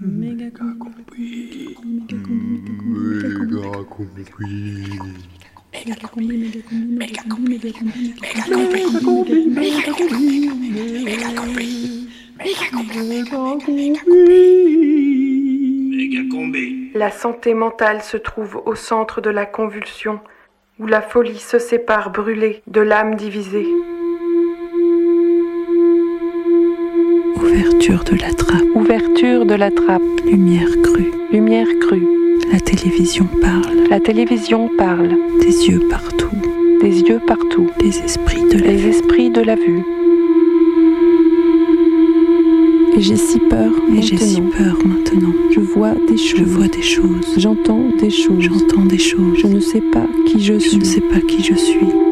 Méga combi. Méga combi. Méga combi. Méga combi. Méga combi. Méga combi. Méga combi. Méga combi. Méga combi. Méga combi. La santé mentale se trouve au centre de la convulsion, où la folie se sépare brûlée de l'âme divisée. Ouverture de la trappe. Ouverture de la trappe. Lumière crue. Lumière crue. La télévision parle. La télévision parle. Des yeux partout. Des yeux partout. Les esprits de la Les esprits de la vue. Et j'ai si peur. Et j'ai si maintenant. peur maintenant. Je vois des choses. Je vois des choses. J'entends des choses. J'entends des choses. Je ne sais pas qui je, Je suis. ne sais pas qui je suis.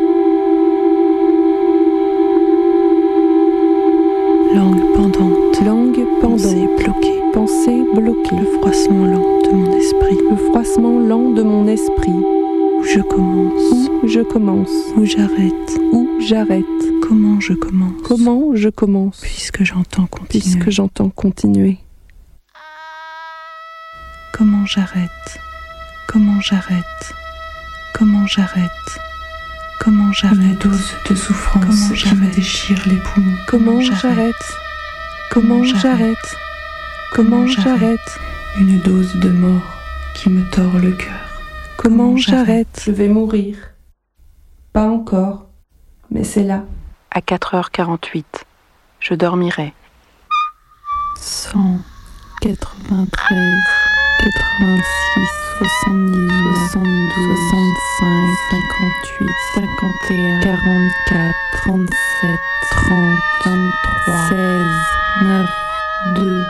Je commence. Où j'arrête. Où j'arrête. Comment je commence. Comment je commence. Puisque j'entends continuer. Puisque j'entends continuer. Comment j'arrête Comment j'arrête Comment j'arrête Comment j'arrête Une dose de souffrance Comment qui me déchire les poumons. Comment j'arrête Comment j'arrête Comment j'arrête Une dose de mort qui me tord le cœur. Comment j'arrête Je vais mourir. Pas encore. Mais c'est là. À 4h48. Je dormirai. 100, 93, 86, 70, 72, 65, 58, 51, 44, 37, 30, 23, 16, 9, 2,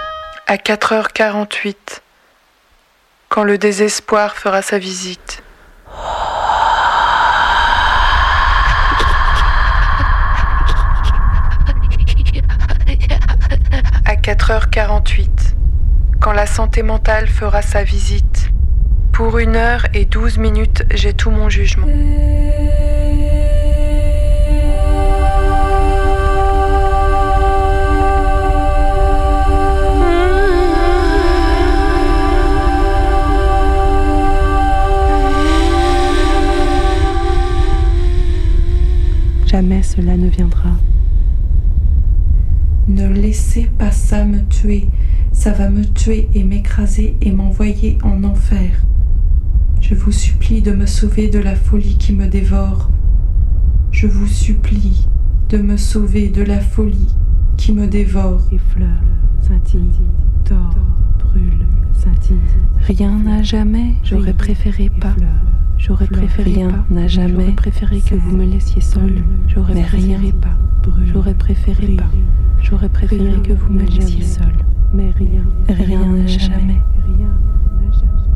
À 4h48. Quand le désespoir fera sa visite. À 4h48. Quand la santé mentale fera sa visite. Pour une heure et douze minutes, j'ai tout mon jugement. Jamais cela ne viendra. Ne laissez pas ça me tuer. Ça va me tuer et m'écraser et m'envoyer en enfer. Je vous supplie de me sauver de la folie qui me dévore. Je vous supplie de me sauver de la folie qui me dévore. Effleure, scintille, tord, brûle, scintille. Rien n'a jamais. J'aurais préféré pas. J'aurais Fleur, préféré rien n'a jamais. J'aurais préféré que vous me laissiez seule. J'aurais Mais préféré rien pas. J'aurais préféré pas. J'aurais préféré Rien que vous me laissiez seule. Mais rien. Rien n'a jamais. Rien n'a jamais.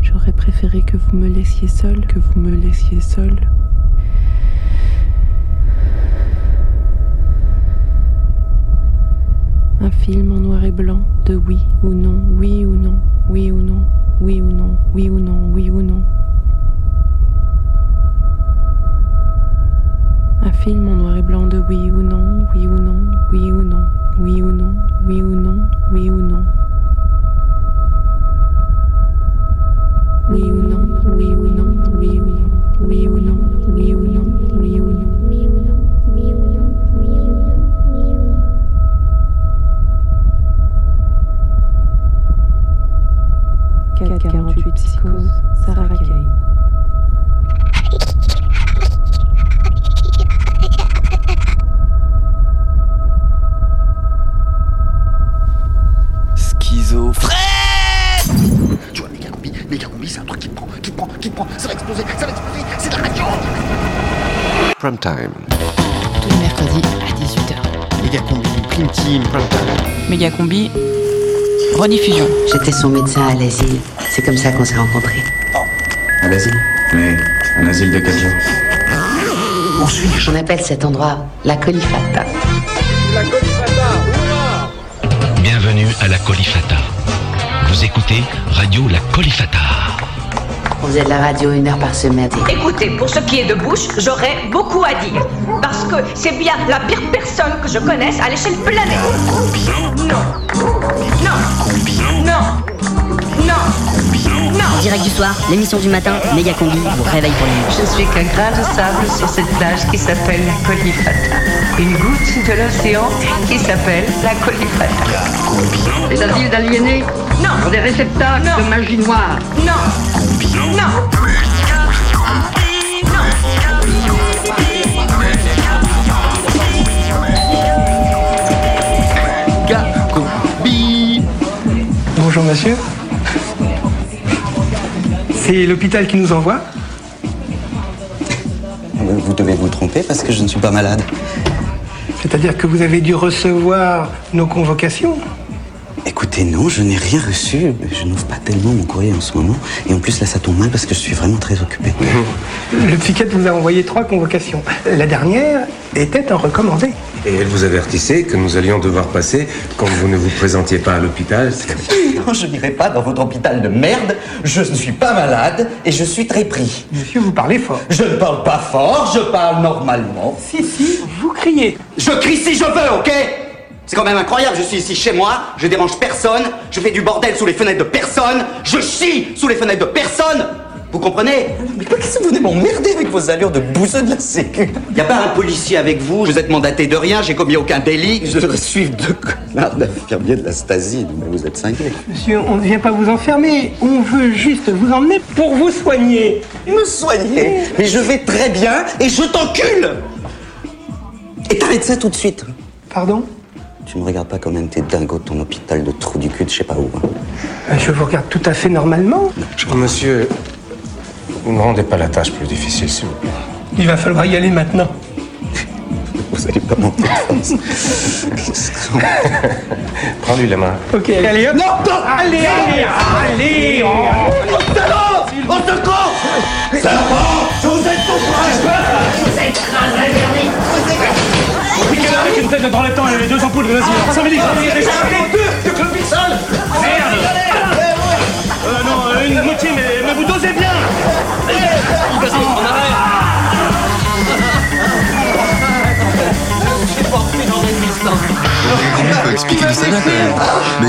J'aurais préféré que vous me laissiez seule. Que vous me laissiez seule. Un film en noir et blanc de oui ou non, oui ou non, oui ou non, oui ou non, oui ou non, oui ou non. Film en noir et blanc de oui ou non, oui ou non, oui ou non, oui ou non, oui ou non, oui ou non. Rediffusion. J'étais son médecin à l'asile. C'est comme ça qu'on s'est rencontrés. À l'asile? Mais un asile de quel genre? Où suis-je On appelle cet endroit la Colifata. Bienvenue à la Colifata. Vous écoutez Radio La Colifata. On faisait de la radio une heure par semaine. Écoutez, pour ce qui est de Bush, j'aurais beaucoup à dire. Parce que c'est bien la pire personne que je connaisse à l'échelle planétaire. Non. Non. Non. Non Direct du soir, l'émission du matin, Méga Combi vous réveille pour la. Je suis qu'un grain de sable sur cette plage qui s'appelle la Colifata. Une goutte de l'océan qui s'appelle la Colifata. Les asiles d'aliénés. Non. Des réceptacles de magie noire. Non. Non. Bonjour monsieur. C'est l'hôpital qui nous envoie Vous devez vous tromper parce que je ne suis pas malade. C'est-à-dire que vous avez dû recevoir nos convocations Écoutez, non, je n'ai rien reçu. Je n'ouvre pas tellement mon courrier en ce moment. Et en plus, là, ça tombe mal parce que je suis vraiment très occupé. Le psychiatre vous a envoyé trois convocations. La dernière était un recommandé. Et elle vous avertissait que nous allions devoir passer quand vous ne vous présentiez pas à l'hôpital. Non, je n'irai pas dans votre hôpital de merde. Je ne suis pas malade et je suis très pris. Monsieur, vous parlez fort. Je ne parle pas fort, je parle normalement. Si, si, vous criez. Je crie si je veux, ok? C'est quand même incroyable, je suis ici chez moi, je dérange personne, je fais du bordel sous les fenêtres de personne, je chie sous les fenêtres de personne. Vous comprenez? Mais qu'est-ce que vous venez m'emmerder avec vos allures de bouseux de la sécu? Y a pas un policier avec vous, vous êtes mandaté de rien, j'ai commis aucun délit, je devrais suivre deux connards d'infirmiers de la Stasi, mais vous êtes cinglés. Monsieur, on ne vient pas vous enfermer. On veut juste vous emmener pour vous soigner. Me soigner. Mais je vais très bien et je t'encule. Et t'arrêtes ça tout de suite. Pardon? Tu me regardes pas comme un tes dingos de ton hôpital de trou du cul de je sais pas où. hein. Euh, Je vous regarde tout à fait normalement. Monsieur, vous ne rendez pas la tâche plus difficile, s'il vous plaît. Il va falloir y aller maintenant. Vous allez pas monter de force. Prends-lui la main. Ok, allez hop. Non, non Allez, allez, allez. oh. Salaud On te compte Serpent Je vous aide pour Vous quelle heure que vous êtes dans le temps les deux ampoules, vas-y. 5 minutes. Les deux Merde Euh, non, une moitié, mais, mais vous dosez bien Vas-y, en arrêt faut expliquer quand même.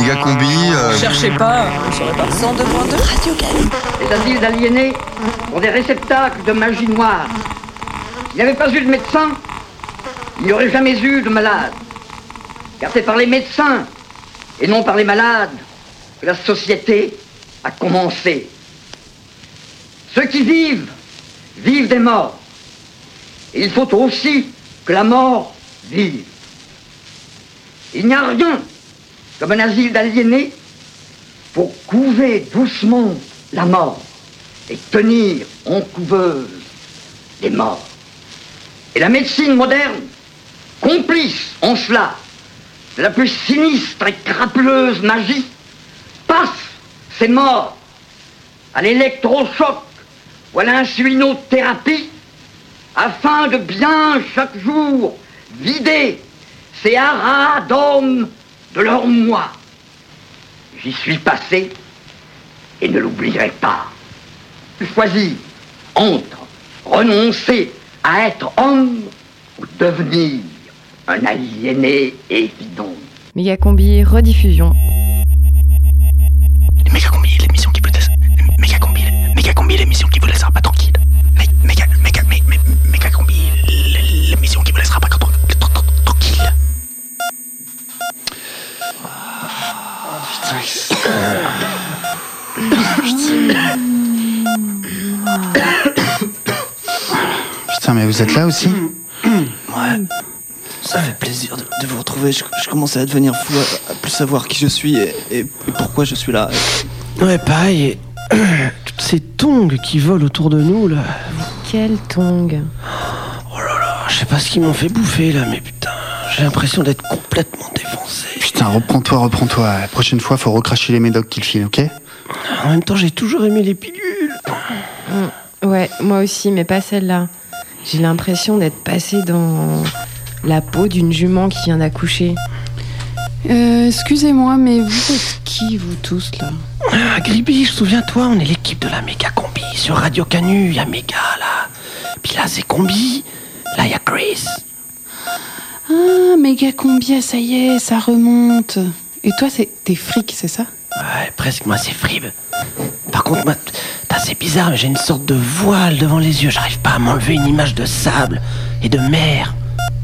Méga combi. euh, Cherchez pas. 102.2 Radio. Les asiles d'aliénés sont des réceptacles de magie noire. S'il n'y avait pas eu de médecin, il n'y aurait jamais eu de malade. Car c'est par les médecins et non par les malades que la société a commencé. Ceux qui vivent, vivent des morts. Et il faut aussi que la mort vive. Il n'y a rien comme un asile d'aliénés pour couver doucement la mort et tenir en couveuse les morts. Et la médecine moderne, complice en cela de la plus sinistre et crapuleuse magie, passe ces morts à l'électrochoc ou à l'insulinothérapie afin de bien chaque jour vider ces haras d'hommes de leur moi. J'y suis passé et ne l'oublierai pas. Choisir entre renoncer à être homme ou devenir un aliéné évident. Méga combi rediffusion. Méga combi, l'émission qui vous laisse. Méga combi, méga combi, l'émission qui vous laissera pas tranquille. Mé- Méga, méga, mé- mé- méga combi, l- l'émission qui vous laissera pas tran- tran- tran- tranquille. Putain, mais vous êtes là aussi? Ouais. Ça fait plaisir de, de vous retrouver. Je, je commençais à devenir fou, à, à plus savoir qui je suis et, et- et pourquoi je suis là. Ouais, pareil. et Toutes ces tongs qui volent autour de nous, là. Quel tong Oh là là, je sais pas ce qu'ils m'ont fait bouffer, là, mais putain, j'ai l'impression d'être complètement défoncé. Putain, reprends-toi, reprends-toi. La prochaine fois, faut recracher les médocs qu'il file, ok? En même temps, j'ai toujours aimé les pilules. Mm. Ouais, moi aussi, mais pas celle-là. J'ai l'impression d'être passé dans la peau d'une jument qui vient d'accoucher. Euh, excusez-moi, mais vous êtes qui, vous tous, là? Ah, Gribi, souviens-toi, on est l'équipe de la méga combi sur Radio Canu. Il y a méga, là. Puis là, c'est combi. Là, il y a Chris. Ah, méga combien, ça y est, ça remonte. Et toi, c'est t'es fric, c'est ça? Ouais, presque, moi, c'est Frib. Par contre, moi, Putain, c'est bizarre, mais j'ai une sorte de voile devant les yeux. J'arrive pas à m'enlever une image de sable et de mer.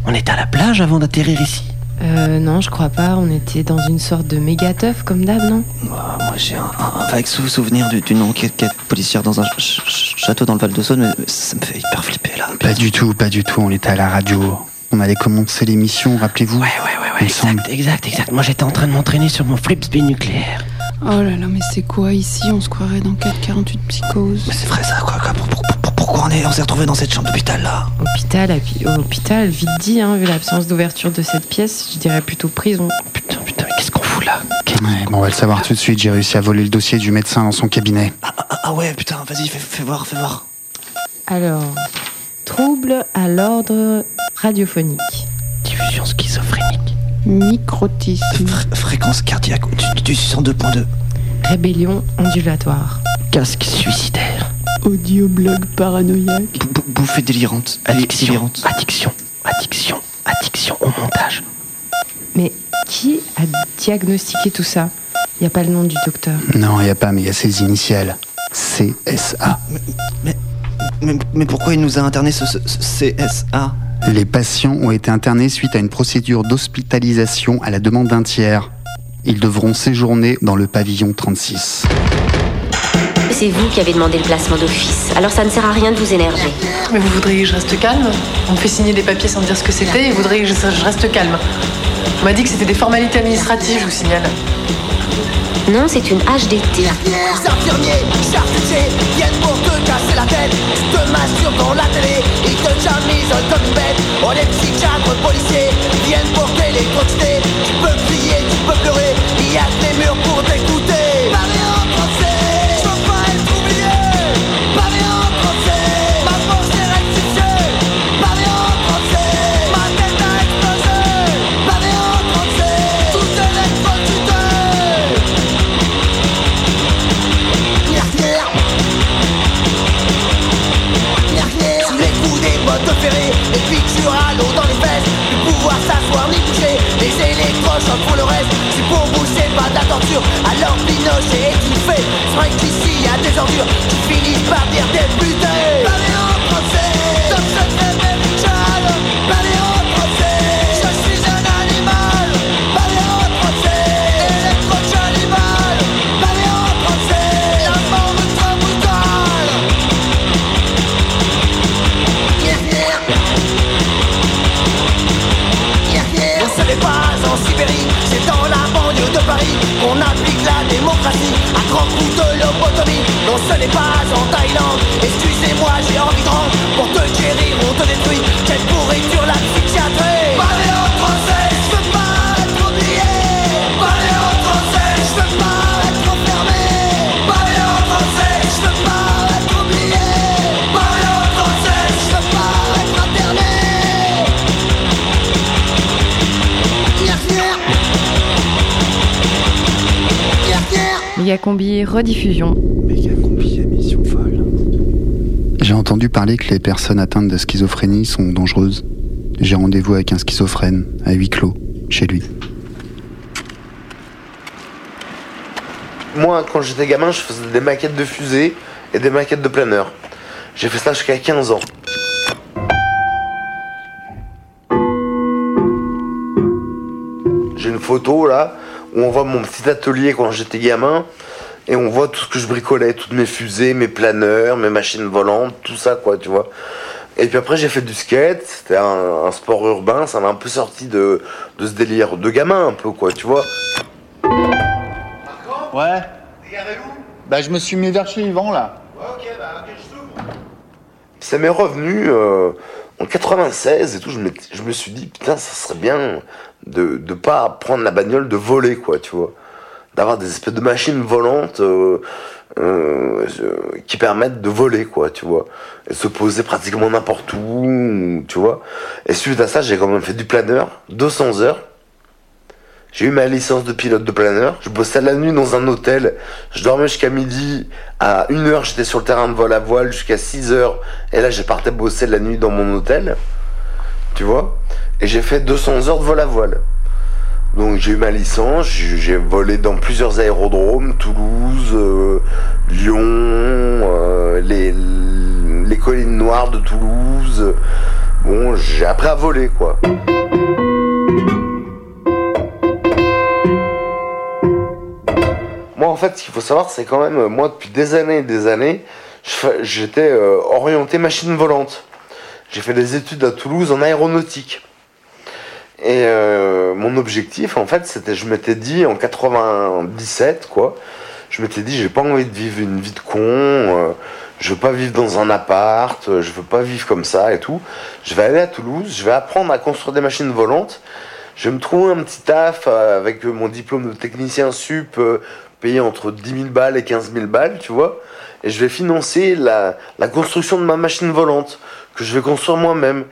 On était à la plage avant d'atterrir ici Euh, non, je crois pas. On était dans une sorte de méga teuf comme d'hab, non? Ah, Moi, j'ai un, un vague sou- souvenir du- d'une enquête quête policière dans un ch- ch- château dans le Val de Saône, mais ça me fait hyper flipper là. Pas du tout, pas du tout. On était à la radio. On allait commencer l'émission, rappelez-vous Ouais, ouais, ouais, exact, exact, exact. Moi, j'étais en train de m'entraîner sur mon flipspin nucléaire. Oh là là, mais c'est quoi ici? On se croirait dans 448 psychose. C'est vrai ça, quoi, quoi, pour- pour- pour- Pourquoi on est- on s'est retrouvé dans cette chambre d'hôpital là Hôpital, hôpital, vite dit, hein, vu l'absence d'ouverture de cette pièce, je dirais plutôt prison. Putain, putain, mais qu'est-ce qu'on fout là Ouais, bon, on va le savoir tout de suite. J'ai réussi à voler le dossier du médecin dans son cabinet. ah, ah ouais, putain, vas-y, fais, fais voir, fais voir. Alors, trouble à l'ordre radiophonique. Diffusion schizophrénique. Microtisme. Fréquence cardiaque au-dessus du 102.2. Rébellion ondulatoire. Casque suicidaire. Audioblog paranoïaque. B- bouffée délirante. Addiction. Délirante. Addiction. Addiction. Addiction au montage. Mais qui a diagnostiqué tout ça? Il n'y a pas le nom du docteur? Non, il a pas, mais il y a ses initiales. CSA. Mais, mais, mais pourquoi il nous a interné ce, ce- ce CSA Les patients ont été internés suite à une procédure d'hospitalisation à la demande d'un tiers. Ils devront séjourner dans le pavillon 36. C'est vous qui avez demandé le placement d'office, alors ça ne sert à rien de vous énerver. Mais vous voudriez que je reste calme? On me fait signer des papiers sans me dire ce que c'était et vous voudriez que je, je reste calme. On m'a dit que c'était des formalités administratives, je vous signale. Non, c'est une HDT. infirmiers, charcutiers viennent pour te casser la tête. Tu te masturbes dans la télé, ils te jamisent comme une bête. Oh les psychiatres policiers viennent pour t'électrocuter. Tu peux crier, tu peux pleurer, il y a les murs pour t'écouter. Pour le reste. C'est pour bouger pas de la torture Alors Pinochet est C'est vrai qu'ici y a des ordures Qui finissent par dire député Parlez démocratie à grands coups de lobotomie. Non, ce n'est pas en Thaïlande, excusez-moi, j'ai envie de rendre. Pour te guérir, on te détruit. Quelle pourriture la psychiatrie Méga combi rediffusion. J'ai entendu parler que les personnes atteintes de schizophrénie sont dangereuses. J'ai rendez-vous avec un schizophrène, à huis clos, chez lui. Moi, quand j'étais gamin, je faisais des maquettes de fusées et des maquettes de planeurs. J'ai fait ça jusqu'à 15 ans. J'ai une photo là où on voit mon petit atelier quand j'étais gamin et on voit tout ce que je bricolais, toutes mes fusées, mes planeurs, mes machines volantes, tout ça quoi, tu vois. Et puis après j'ai fait du skate, c'était un, un sport urbain, ça m'a un peu sorti de, de ce délire de gamin un peu quoi, tu vois. Ouais. Bah, je me suis mis vers chez Yvan là. Ça m'est revenu euh, en 96 et tout. Je me, je me suis dit, putain, ça serait bien de ne pas prendre la bagnole, de voler, quoi, tu vois. D'avoir des espèces de machines volantes euh, euh, euh, qui permettent de voler, quoi, tu vois. Et se poser pratiquement n'importe où, tu vois. Et suite à ça, j'ai quand même fait du planeur, 200 heures. J'ai eu ma licence de pilote de planeur. Je bossais la nuit dans un hôtel. Je dormais jusqu'à midi. À 1h, j'étais sur le terrain de vol à voile jusqu'à 6h. Et là, j'ai partais bosser la nuit dans mon hôtel. Tu vois Et j'ai fait 200 heures de vol à voile. Donc j'ai eu ma licence. J'ai volé dans plusieurs aérodromes. Toulouse, euh, Lyon, euh, les, collines noires de Toulouse. Bon, j'ai appris à voler, quoi. Moi, en fait, ce qu'il faut savoir, c'est quand même, moi, depuis des années et des années, j'étais euh, orienté machine volante. J'ai fait des études à Toulouse en aéronautique. Et euh, mon objectif, en fait, c'était, je m'étais dit en 97, quoi, je m'étais dit, j'ai pas envie de vivre une vie de con, euh, je veux pas vivre dans un appart, euh, je veux pas vivre comme ça et tout. Je vais aller à Toulouse, je vais apprendre à construire des machines volantes. Je vais me trouver un petit taf euh, avec euh, mon diplôme de technicien sup payé entre 10 000 balles et 15 000 balles, tu vois. Et je vais financer la construction de ma machine volante que je vais construire moi-même.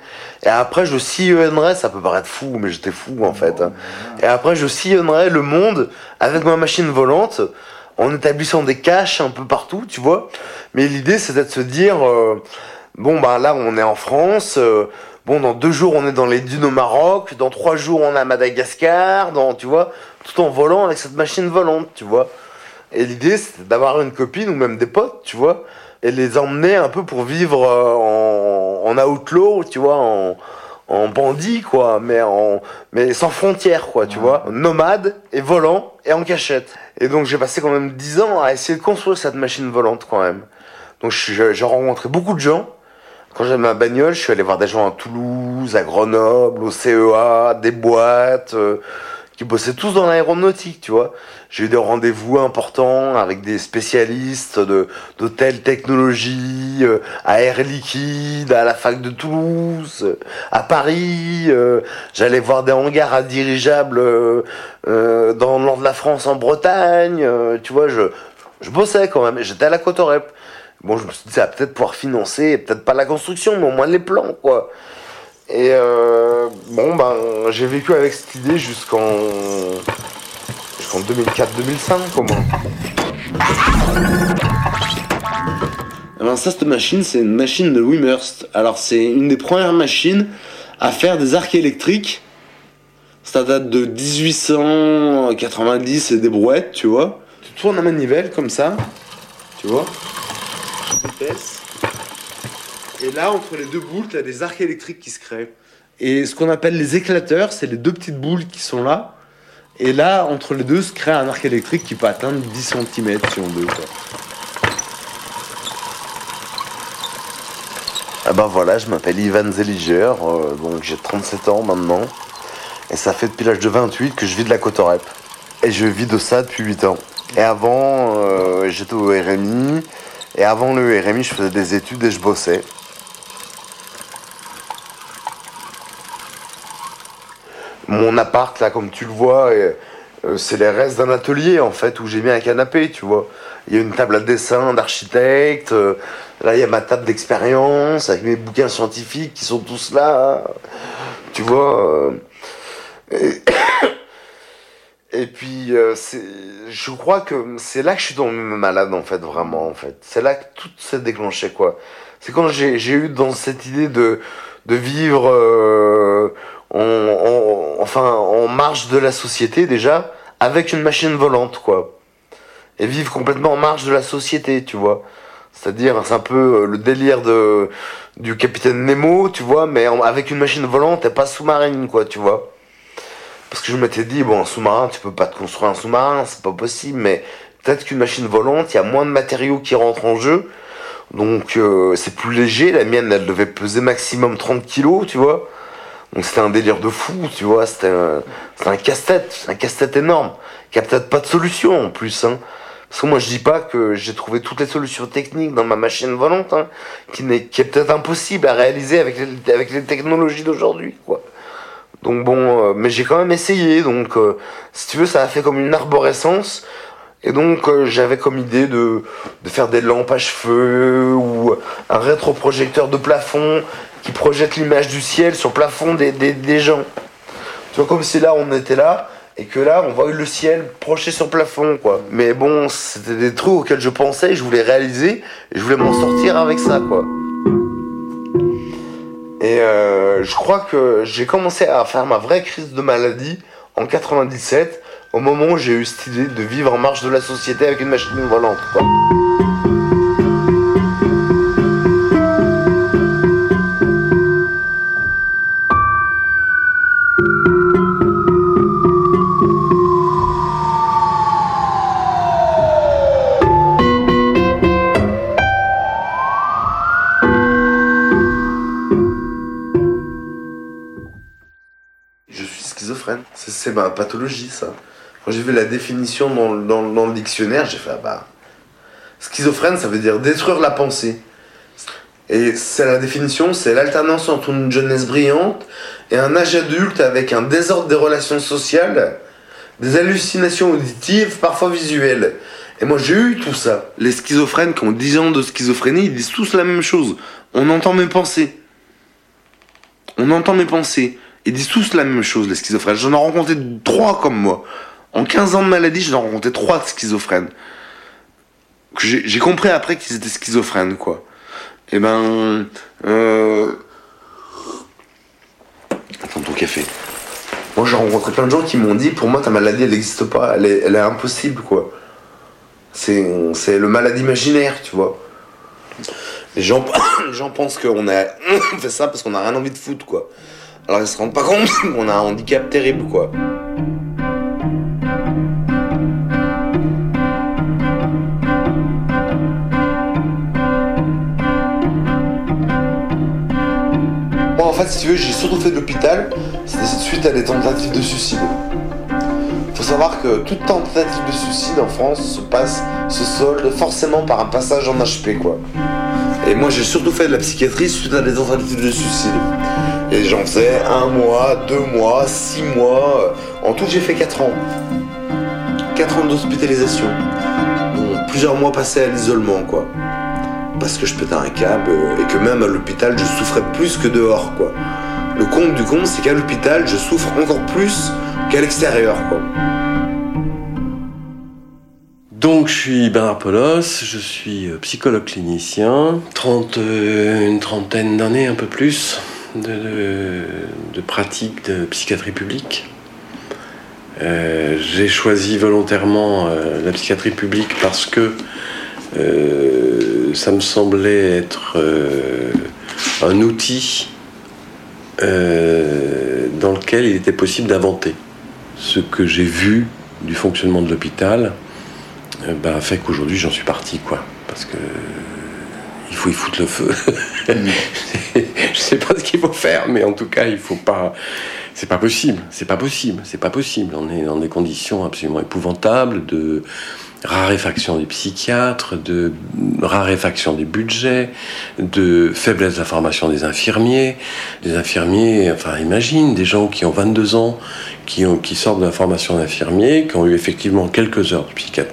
Et après, je sillonnerai, ça peut paraître fou, mais j'étais fou en fait. hein. Et après, je sillonnerai le monde avec ma machine volante en établissant des caches un peu partout, tu vois. Mais l'idée, c'était de se dire, euh, bon, bah là, on est en France. euh, bon, dans deux jours, on est dans les dunes au Maroc. Dans trois jours, on est à Madagascar. Dans, tu vois, tout en volant avec cette machine volante, tu vois. Et l'idée, c'était d'avoir une copine ou même des potes, tu vois, et les emmener un peu pour vivre euh, en, en outlaw, tu vois, en, en bandit, quoi, mais, en, mais sans frontières, quoi, tu vois, nomade et volant et en cachette. Et donc, j'ai passé quand même 10 ans à essayer de construire cette machine volante, quand même. Donc, j'ai rencontré beaucoup de gens. Quand j'avais ma bagnole, je suis allé voir des gens à Toulouse, à Grenoble, au CEA, des boîtes, euh, qui bossaient tous dans l'aéronautique, tu vois. J'ai eu des rendez-vous importants avec des spécialistes de, de technologie, euh, à Air Liquide, à la fac de Toulouse, à Paris. euh, J'allais voir des hangars à dirigeables euh, dans le nord de la France, en Bretagne. tu vois, je, je bossais quand même. J'étais à la Cotorep. Bon, je me suis dit, ça va peut-être pouvoir financer, peut-être pas la construction, mais au moins les plans, quoi. Et euh, bon, ben, j'ai vécu avec cette idée jusqu'en jusqu'en 2004-2005, comment. Eh ben, ça, cette machine, c'est une machine de Wimhurst. Alors, c'est une des premières machines à faire des arcs électriques. Ça date de 1890 et des brouettes, tu vois. Tu tournes la manivelle comme ça, tu vois. Vitesse. Et là, entre les deux boules, tu as des arcs électriques qui se créent. Et ce qu'on appelle les éclateurs, c'est les deux petites boules qui sont là. Et là, entre les deux, se crée un arc électrique qui peut atteindre 10 cm si on veut. Ah ben voilà, je m'appelle Ivan Zeliger, euh, donc j'ai 37 ans maintenant. Et ça fait depuis l'âge de 28 que je vis de la Cotorep. Et je vis de ça depuis 8 ans. Et avant, euh, j'étais au RMI. Et avant le RMI, je faisais des études et je bossais. Mon appart, là, comme tu le vois, euh, c'est les restes d'un atelier, en fait, où j'ai mis un canapé, tu vois. Il y a une table à dessin d'architecte. euh, là, il y a ma table d'expérience avec mes bouquins scientifiques qui sont tous là. Tu vois. euh, et, puis, je crois que c'est là que je suis tombé malade, en fait, vraiment, en fait. C'est là que tout s'est déclenché, quoi. C'est quand j'ai eu dans cette idée de, vivre en, en- enfin, en marge de la société, déjà, avec une machine volante, quoi. Et vivre complètement en marge de la société, tu vois. C'est-à-dire, c'est un peu euh, le délire de, du capitaine Nemo, tu vois, mais avec une machine volante et pas sous-marine, quoi, tu vois. Parce que je m'étais dit, bon, un sous-marin, tu peux pas te construire un sous-marin, c'est pas possible, mais peut-être qu'une machine volante, il y a moins de matériaux qui rentrent en jeu, donc euh, c'est plus léger. La mienne, elle devait peser maximum 30 kilos, tu vois. Donc c'était un délire de fou, tu vois, c'était un, un casse-tête, un casse-tête énorme, qui a peut-être pas de solution en plus, hein. Parce que moi je dis pas que j'ai trouvé toutes les solutions techniques dans ma machine volante, hein, qui, n'est, qui est peut-être impossible à réaliser avec les, avec les technologies d'aujourd'hui, quoi. Donc bon, euh, mais j'ai quand même essayé, donc euh, si tu veux, ça a fait comme une arborescence. Et donc euh, j'avais comme idée de, de faire des lampes à cheveux ou un rétroprojecteur de plafond qui projette l'image du ciel sur le plafond des, des, des gens. Tu vois, comme si là on était là et que là on voit le ciel projeté sur le plafond, quoi. Mais bon, c'était des trucs auxquels je pensais, je voulais réaliser et je voulais m'en sortir avec ça, quoi. Et euh, je crois que j'ai commencé à faire ma vraie crise de maladie en 97, au moment où j'ai eu cette idée de vivre en marge de la société avec une machine volante. Quoi. C'est- ma pathologie, ça. Quand j'ai vu la définition dans, dans dans le dictionnaire, j'ai fait, ah bah. Schizophrène, ça veut dire détruire la pensée. Et c'est la définition, c'est l'alternance entre une jeunesse brillante et un âge adulte avec un désordre des relations sociales, des hallucinations auditives, parfois visuelles. Et moi j'ai eu tout ça. Les schizophrènes qui ont 10 ans de schizophrénie, ils disent tous la même chose. On entend mes pensées. On entend mes pensées. Ils disent tous la même chose, les schizophrènes. J'en ai rencontré trois comme moi. En 15 ans de maladie, j'en ai rencontré trois schizophrènes. J'ai compris après qu'ils étaient schizophrènes, quoi. Et ben. Euh... Attends ton café. Moi j'ai rencontré plein de gens qui m'ont dit pour moi ta maladie elle n'existe pas, elle est, impossible quoi. C'est le malade imaginaire, tu vois. Les gens, les gens pensent qu'on a fait ça parce qu'on a rien envie de foutre quoi. Alors ils se rendent pas compte qu'on a un handicap terrible quoi. Moi en fait si tu veux j'ai surtout fait de l'hôpital, c'était suite à des tentatives de suicide. Faut savoir que toute tentative de suicide en France se passe, se solde forcément par un passage en HP quoi. Et moi j'ai surtout fait de la psychiatrie suite à des tentatives de suicide. Et j'en faisais un mois, deux mois, six mois. En tout j'ai fait quatre ans. Quatre ans d'hospitalisation. Plusieurs mois passés à l'isolement quoi. Parce que je pétais un câble et que même à l'hôpital je souffrais plus que dehors quoi. Le compte du compte c'est qu'à l'hôpital je souffre encore plus qu'à l'extérieur quoi. Donc, je suis Bernard Polos, je suis euh, psychologue clinicien, 30, euh, une trentaine d'années, un peu plus, de, pratique de psychiatrie publique. Euh, J'ai choisi volontairement euh, la psychiatrie publique parce que euh, ça me semblait être un outil dans lequel il était possible d'inventer. Ce que j'ai vu du fonctionnement de l'hôpital bah, fait qu'aujourd'hui j'en suis parti, quoi. Parce que il faut y foutre le feu. Je sais pas ce qu'il faut faire, mais en tout cas, il faut pas. C'est pas possible, c'est pas possible, c'est pas possible. On est dans des conditions absolument épouvantables de raréfaction des psychiatres, de raréfaction des budgets, de faiblesse de la formation des infirmiers. Des infirmiers, enfin imagine, des gens qui ont 22 ans, qui, sortent de la formation d'infirmier, qui ont eu effectivement quelques heures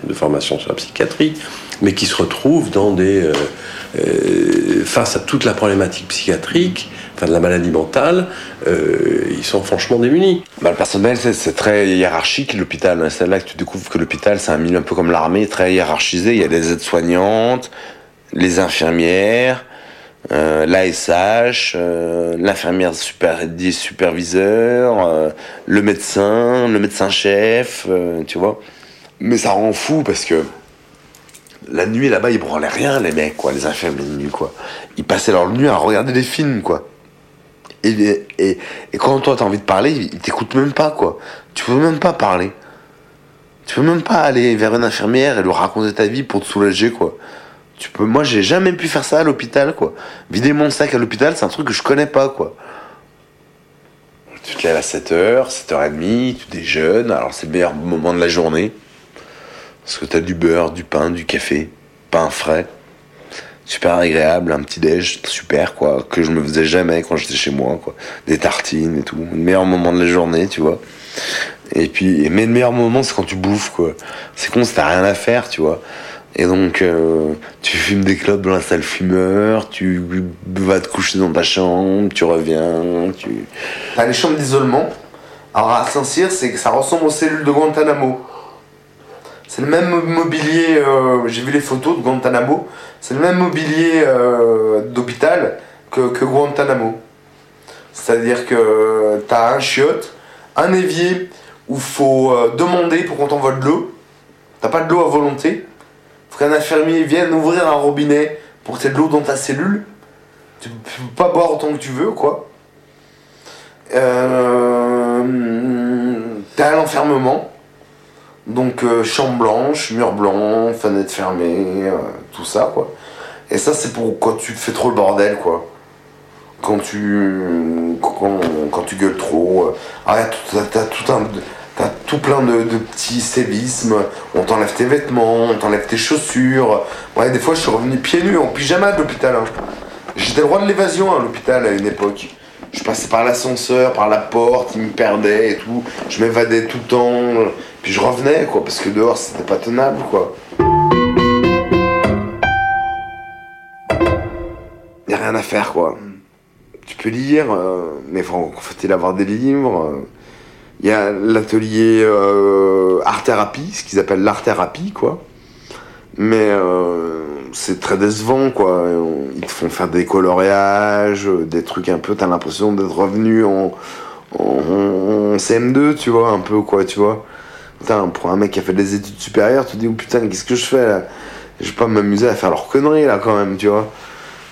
de formation sur la psychiatrie, mais qui se retrouvent dans des, euh, euh, face à toute la problématique psychiatrique, enfin de la maladie mentale, euh, ils sont franchement démunis. Bah, le personnel, c'est- très hiérarchique, l'hôpital. C'est là que tu découvres que l'hôpital, c'est un milieu un peu comme l'armée, très hiérarchisé. Il y a les aides-soignantes, les infirmières, euh, l'ASH, l'infirmière super, dit superviseur, euh, le médecin, le médecin-chef, tu vois. Mais ça rend fou parce que la nuit là-bas, ils branlaient rien, les mecs, quoi, les infirmiers de nuit, quoi. Ils passaient leur nuit à regarder des films, quoi. Et, quand toi t'as envie de parler, ils t'écoutent même pas, quoi. Tu peux même pas parler. Tu peux même pas aller vers une infirmière et lui raconter ta vie pour te soulager, quoi. Tu peux, moi, j'ai jamais pu faire ça à l'hôpital, quoi. Vider mon sac à l'hôpital, c'est un truc que je connais pas, quoi. Tu te lèves à 7h, 7h30, tu déjeunes, alors c'est le meilleur moment de la journée. Parce que t'as du beurre, du pain, du café, pain frais. Super agréable, un petit déj, super quoi, que je me faisais jamais quand j'étais chez moi, quoi. Des tartines et tout. Le meilleur moment de la journée, tu vois. Et puis, mais le meilleur moment, c'est quand tu bouffes, quoi. C'est con, t'as rien à faire, tu vois. Et donc, euh, tu fumes des clopes dans la salle fumeur, tu vas te coucher dans ta chambre, tu reviens, tu... T'as les chambres d'isolement. Alors à Saint-Cyr, c'est que ça ressemble aux cellules de Guantanamo. C'est le même mobilier, euh, j'ai vu les photos de Guantanamo, c'est le même mobilier euh, d'hôpital que, Guantanamo. C'est-à-dire que t'as un chiotte, un évier où faut euh, demander pour qu'on t'envoie de l'eau. T'as pas de l'eau à volonté. Faut qu'un infirmier vienne ouvrir un robinet pour que t'aies de l'eau dans ta cellule. Tu peux pas boire autant que tu veux, quoi. Euh, t'as l'enfermement. Donc euh, chambre blanche, mur blanc, fenêtre fermée, euh, tout ça quoi. Et ça c'est pour quand tu fais trop le bordel quoi. quand tu, quand, tu gueules trop. Ah, t'as, tout tout plein de, petits sévismes. On t'enlève tes vêtements, on t'enlève tes chaussures. Ouais, des fois, je suis revenu pieds nus, en pyjama de l'hôpital. hein. J'étais le roi de l'évasion à l'hôpital à une époque. Je passais par l'ascenseur, par la porte, il me perdait et tout. Je m'évadais tout le temps. Puis je revenais, quoi, parce que dehors, c'était pas tenable, quoi. Y a rien à faire, quoi. Tu peux lire, euh, mais faut- faut-il avoir des livres? Il y a l'atelier euh, art-thérapie, ce qu'ils appellent l'art-thérapie, quoi. Mais euh, c'est très décevant, quoi. Ils te font faire des coloriages, euh, des trucs un peu, t'as l'impression d'être revenu en, en, en CM2, tu vois, un peu, quoi, tu vois. Putain, pour un mec qui a fait des études supérieures, tu te dis, oh putain, qu'est-ce que je fais, là? Je vais pas m'amuser à faire leurs conneries, là, quand même, tu vois.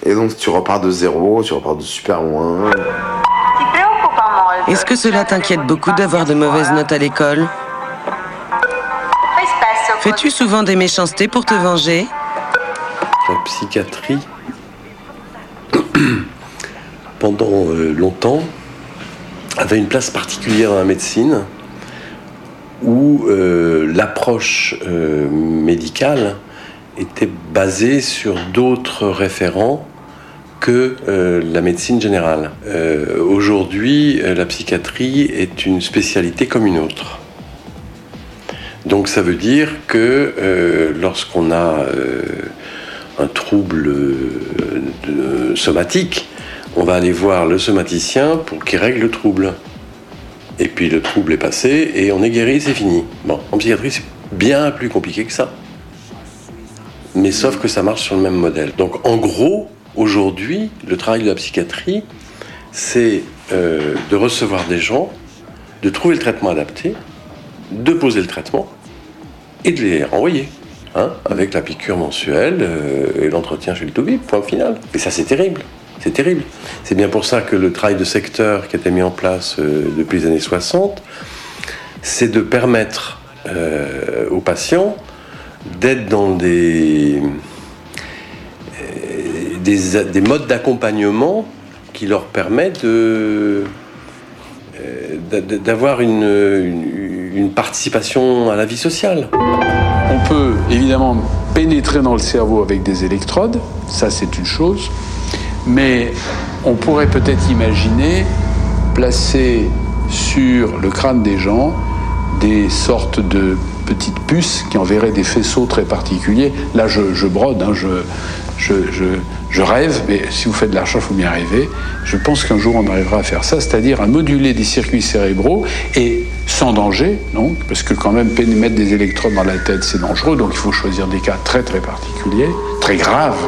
Et donc, tu repars de zéro, tu repars de super loin. Est-ce que cela t'inquiète beaucoup d'avoir de mauvaises notes à l'école? Fais-tu souvent des méchancetés pour te venger? La psychiatrie, pendant euh, longtemps, avait une place particulière dans la médecine où euh, l'approche euh, médicale était basée sur d'autres référents que la médecine générale. Aujourd'hui, la psychiatrie est une spécialité comme une autre. Donc ça veut dire que euh, lorsqu'on a euh, un trouble euh, somatique, on va aller voir le somaticien pour qu'il règle le trouble. Et puis le trouble est passé et on est guéri, c'est fini. Bon, en psychiatrie, c'est bien plus compliqué que ça. Mais sauf que ça marche sur le même modèle. Donc en gros, aujourd'hui, le travail de la psychiatrie, c'est de recevoir des gens, de trouver le traitement adapté, de poser le traitement et de les renvoyer. hein, avec la piqûre mensuelle euh, et l'entretien chez le toubib, point final. Et ça, c'est terrible. C'est terrible. C'est bien pour ça que le travail de secteur qui a été mis en place euh, depuis les années 60, c'est de permettre euh, aux patients d'être dans des, des, des modes d'accompagnement qui leur permettent d'avoir une participation à la vie sociale. On peut évidemment pénétrer dans le cerveau avec des électrodes, ça c'est une chose, mais on pourrait peut-être imaginer placer sur le crâne des gens des sortes de petites puces qui enverraient des faisceaux très particuliers. Là, je, brode, hein, je, rêve, mais si vous faites de la recherche, il faut. Je pense qu'un jour, on arrivera à faire ça, c'est-à-dire à moduler des circuits cérébraux et sans danger, donc, parce que quand même, mettre des électrodes dans la tête, c'est dangereux, donc il faut choisir des cas très très particuliers, très graves,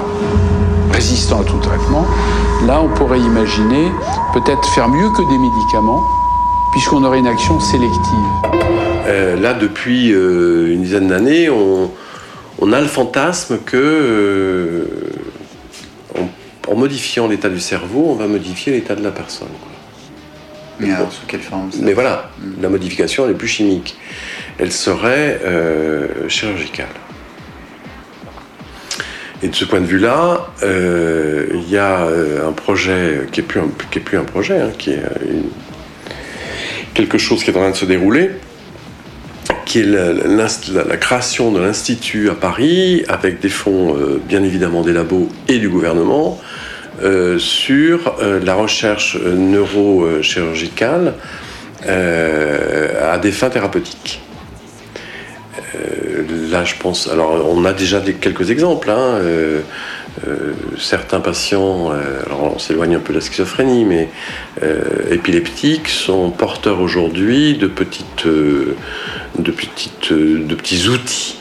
résistants à tout traitement. Là, on pourrait imaginer peut-être faire mieux que des médicaments, puisqu'on aurait une action sélective. Euh, là, depuis euh, une dizaine d'années, on, a le fantasme que, euh, en, modifiant l'état du cerveau, on va modifier l'état de la personne. Mais alors, sous quelle forme ça Mais voilà, la modification, elle est plus chimique. Elle serait euh, chirurgicale. Et de ce point de vue-là, euh, il y a euh, un projet qui est plus un, plus projet, hein, qui est euh, une- quelque chose qui est en train de se dérouler, qui est la, l'inst- la- la création de l'institut à Paris, avec des fonds euh, bien évidemment des labos et du gouvernement, euh, sur euh, la recherche euh, neurochirurgicale à des fins thérapeutiques. Là, je pense. Alors, on a déjà quelques exemples. hein, certains patients, alors on s'éloigne un peu de la schizophrénie, mais épileptiques sont porteurs aujourd'hui de petites, de petites, de petits outils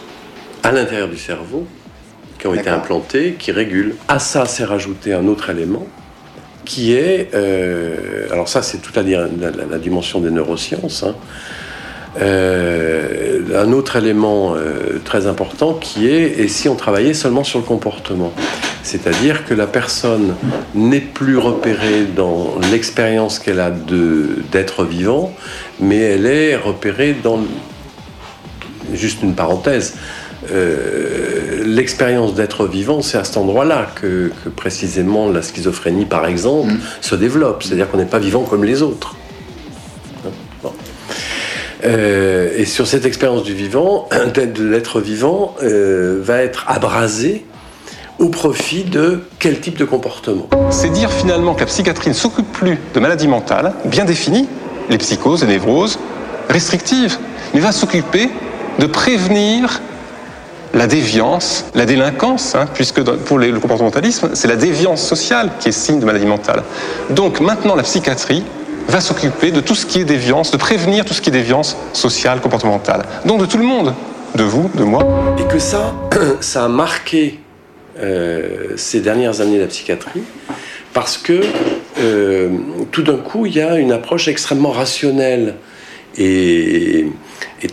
à l'intérieur du cerveau qui ont été implantés, qui régulent. À ça, s'est rajouté un autre élément qui est, euh, alors ça, c'est toute la, la- la- dimension des neurosciences. hein. Euh, un autre élément euh, très important qui est et si on travaillait seulement sur le comportement c'est-à-dire que la personne n'est plus repérée dans l'expérience qu'elle a d'être vivant mais elle est repérée dans juste une parenthèse euh, l'expérience d'être vivant, c'est à cet endroit-là que, que précisément la schizophrénie, par exemple, se développe. C'est-à-dire qu'on n'est pas vivant comme les autres. Hein, bon. Euh, et sur cette expérience du vivant, de l'être vivant euh, va être abrasé au profit de quel type de comportement? C'est dire finalement que la psychiatrie ne s'occupe plus de maladies mentales bien définies, les psychoses, les névroses, restrictives, mais va s'occuper de prévenir la déviance, la délinquance, hein, puisque pour le comportementalisme, c'est la déviance sociale qui est signe de maladie mentale. Donc maintenant, la psychiatrie va s'occuper de tout ce qui est déviance, de prévenir tout ce qui est déviance sociale, comportementale. Donc de tout le monde, de vous, de moi. Et que ça, ça a marqué euh, ces dernières années de la psychiatrie, parce que euh, tout d'un coup, il y a une approche extrêmement rationnelle et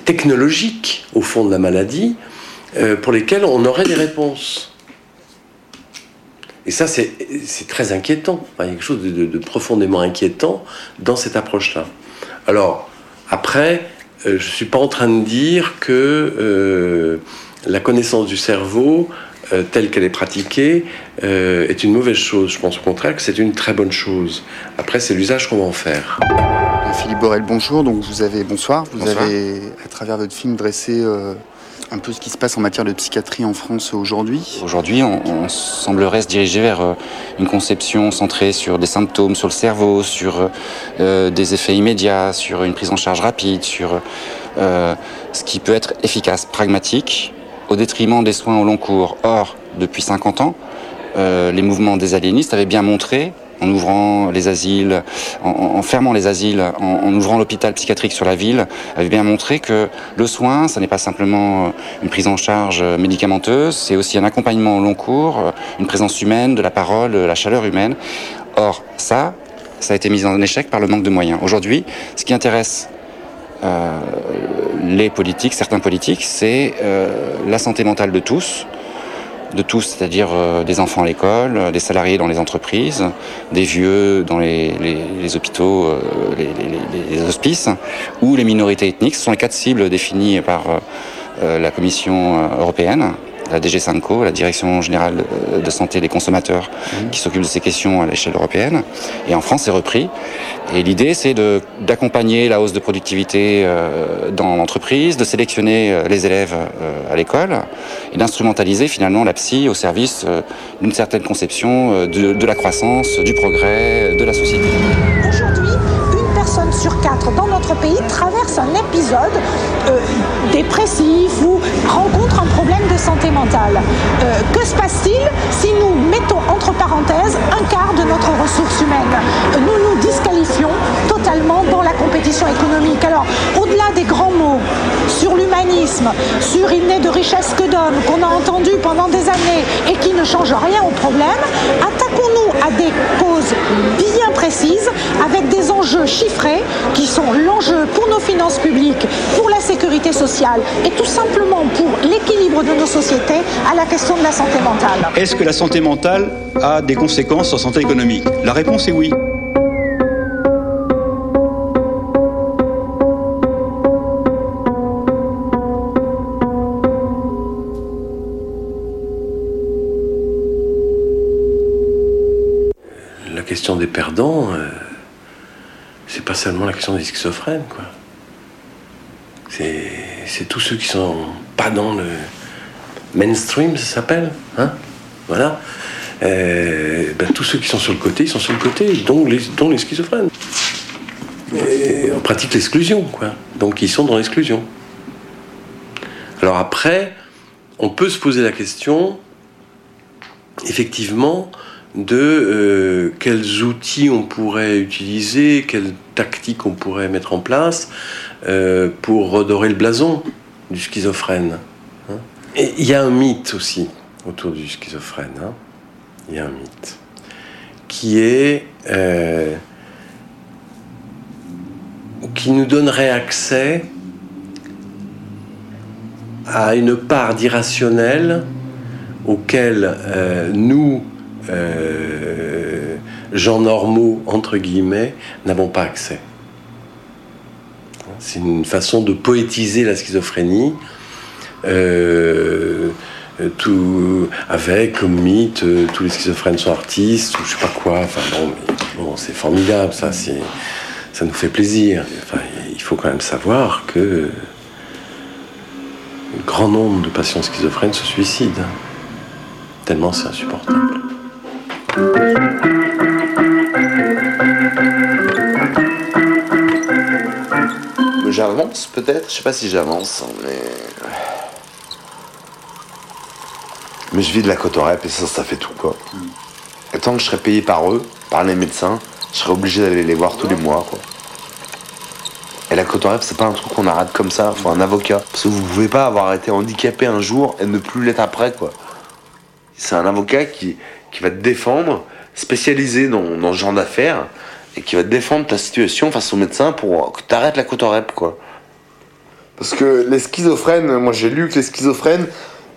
technologique, au fond de la maladie, euh, pour lesquelles on aurait des réponses. Et ça, c'est c'est très inquiétant. Enfin, il y a quelque chose de, de- de profondément inquiétant dans cette approche-là. Alors, après, euh, je ne suis pas en train de dire que euh, la connaissance du cerveau, euh, telle qu'elle est pratiquée, euh, est une mauvaise chose. Je pense au contraire que c'est une très bonne chose. Après, c'est l'usage qu'on va en faire. Philippe Borel, bonjour. Donc vous avez bonsoir. Vous Bonsoir. avez à travers votre film dressé euh, un peu ce qui se passe en matière de psychiatrie en France aujourd'hui. Aujourd'hui, on, semblerait se diriger vers euh, une conception centrée sur des symptômes, sur le cerveau, sur euh, des effets immédiats, sur une prise en charge rapide, sur euh, ce qui peut être efficace, pragmatique, au détriment des soins au long cours. Or, depuis 50 ans, euh, les mouvements des aliénistes avaient bien montré en ouvrant les asiles, en, fermant les asiles, en, ouvrant l'hôpital psychiatrique sur la ville, avait bien montré que le soin, ça n'est pas simplement euh, une prise en charge euh, médicamenteuse, c'est aussi un accompagnement au long cours, euh, une présence humaine, de la parole, euh, la chaleur humaine. Or, ça, ça a été mis en échec par le manque de moyens. Aujourd'hui, ce qui intéresse les politiques, certains politiques, c'est la santé mentale de tous, de tous, c'est-à-dire euh, des enfants à l'école, euh, des salariés dans les entreprises, des vieux dans les, hôpitaux, euh, les, les- hospices, ou les minorités ethniques. Ce sont les quatre cibles définies par la Commission européenne, la DG Sanco, la Direction générale euh, de santé des consommateurs, qui s'occupe de ces questions à l'échelle européenne. Et en France, c'est repris. Et l'idée, c'est d'accompagner la hausse de productivité euh, dans l'entreprise, de sélectionner euh, les élèves euh, à l'école et d'instrumentaliser finalement la psy au service euh, d'une certaine conception euh, de, de la croissance, du progrès, de la société. Aujourd'hui, une personne sur quatre dans notre pays traverse un épisode euh, dépressif ou rencontre santé mentale. Euh, que se passe-t-il si nous mettons entre parenthèses un quart de notre ressource humaine Nous nous disqualifions totalement dans la compétition économique? Alors, au-delà des grands mots sur l'humanisme, sur il n'est de richesse que d'homme, qu'on a entendu pendant des années et qui ne change rien au problème, attaquons-nous à des causes bien précises avec des enjeux chiffrés qui sont l'enjeu pour nos finances publiques, pour la sécurité sociale et tout simplement pour l'équilibre de nos sociétés à la question de la santé mentale. Est-ce que la santé mentale a des conséquences sur la santé économique? La réponse est oui. Perdants, euh, c'est pas seulement la question des schizophrènes, quoi. C'est tous ceux qui sont pas dans le mainstream, ça s'appelle, hein Voilà. Euh, ben, tous ceux qui sont sur le côté, ils sont sur le côté, dont les, schizophrènes. On pratique l'exclusion, quoi. Donc ils sont dans l'exclusion. Alors après, on peut se poser la question, effectivement, de euh, quels outils on pourrait utiliser, quelles tactiques on pourrait mettre en place euh, pour redorer le blason du schizophrène. hein. Il y a un mythe aussi autour du schizophrène. hein. Il y a un mythe qui est euh, qui nous donnerait accès à une part d'irrationnel auquel nous, euh, gens normaux, entre guillemets, n'avons pas accès. C'est une façon de poétiser la schizophrénie, euh, avec comme mythe, tous les schizophrènes sont artistes, ou je sais pas quoi. Enfin bon, c'est formidable, ça, ça nous fait plaisir. Enfin, il faut quand même savoir que un grand nombre de patients schizophrènes se suicident. Tellement c'est insupportable. J'avance peut-être, je sais pas si j'avance, mais. Mais je vis de la cotorep et ça, ça fait tout quoi. Et tant que je serais payé par eux, par les médecins, je serais obligé d'aller les voir tous les mois quoi. Et la cotorep, c'est pas un truc qu'on arrête comme ça, faut un avocat. Parce que vous pouvez pas avoir été handicapé un jour et ne plus l'être après quoi. C'est un avocat qui, qui va te défendre, spécialisé dans, dans ce genre d'affaires, et qui va te défendre ta situation face au médecin pour que tu arrêtes la cotorep, quoi. Parce que les schizophrènes, moi j'ai lu que les schizophrènes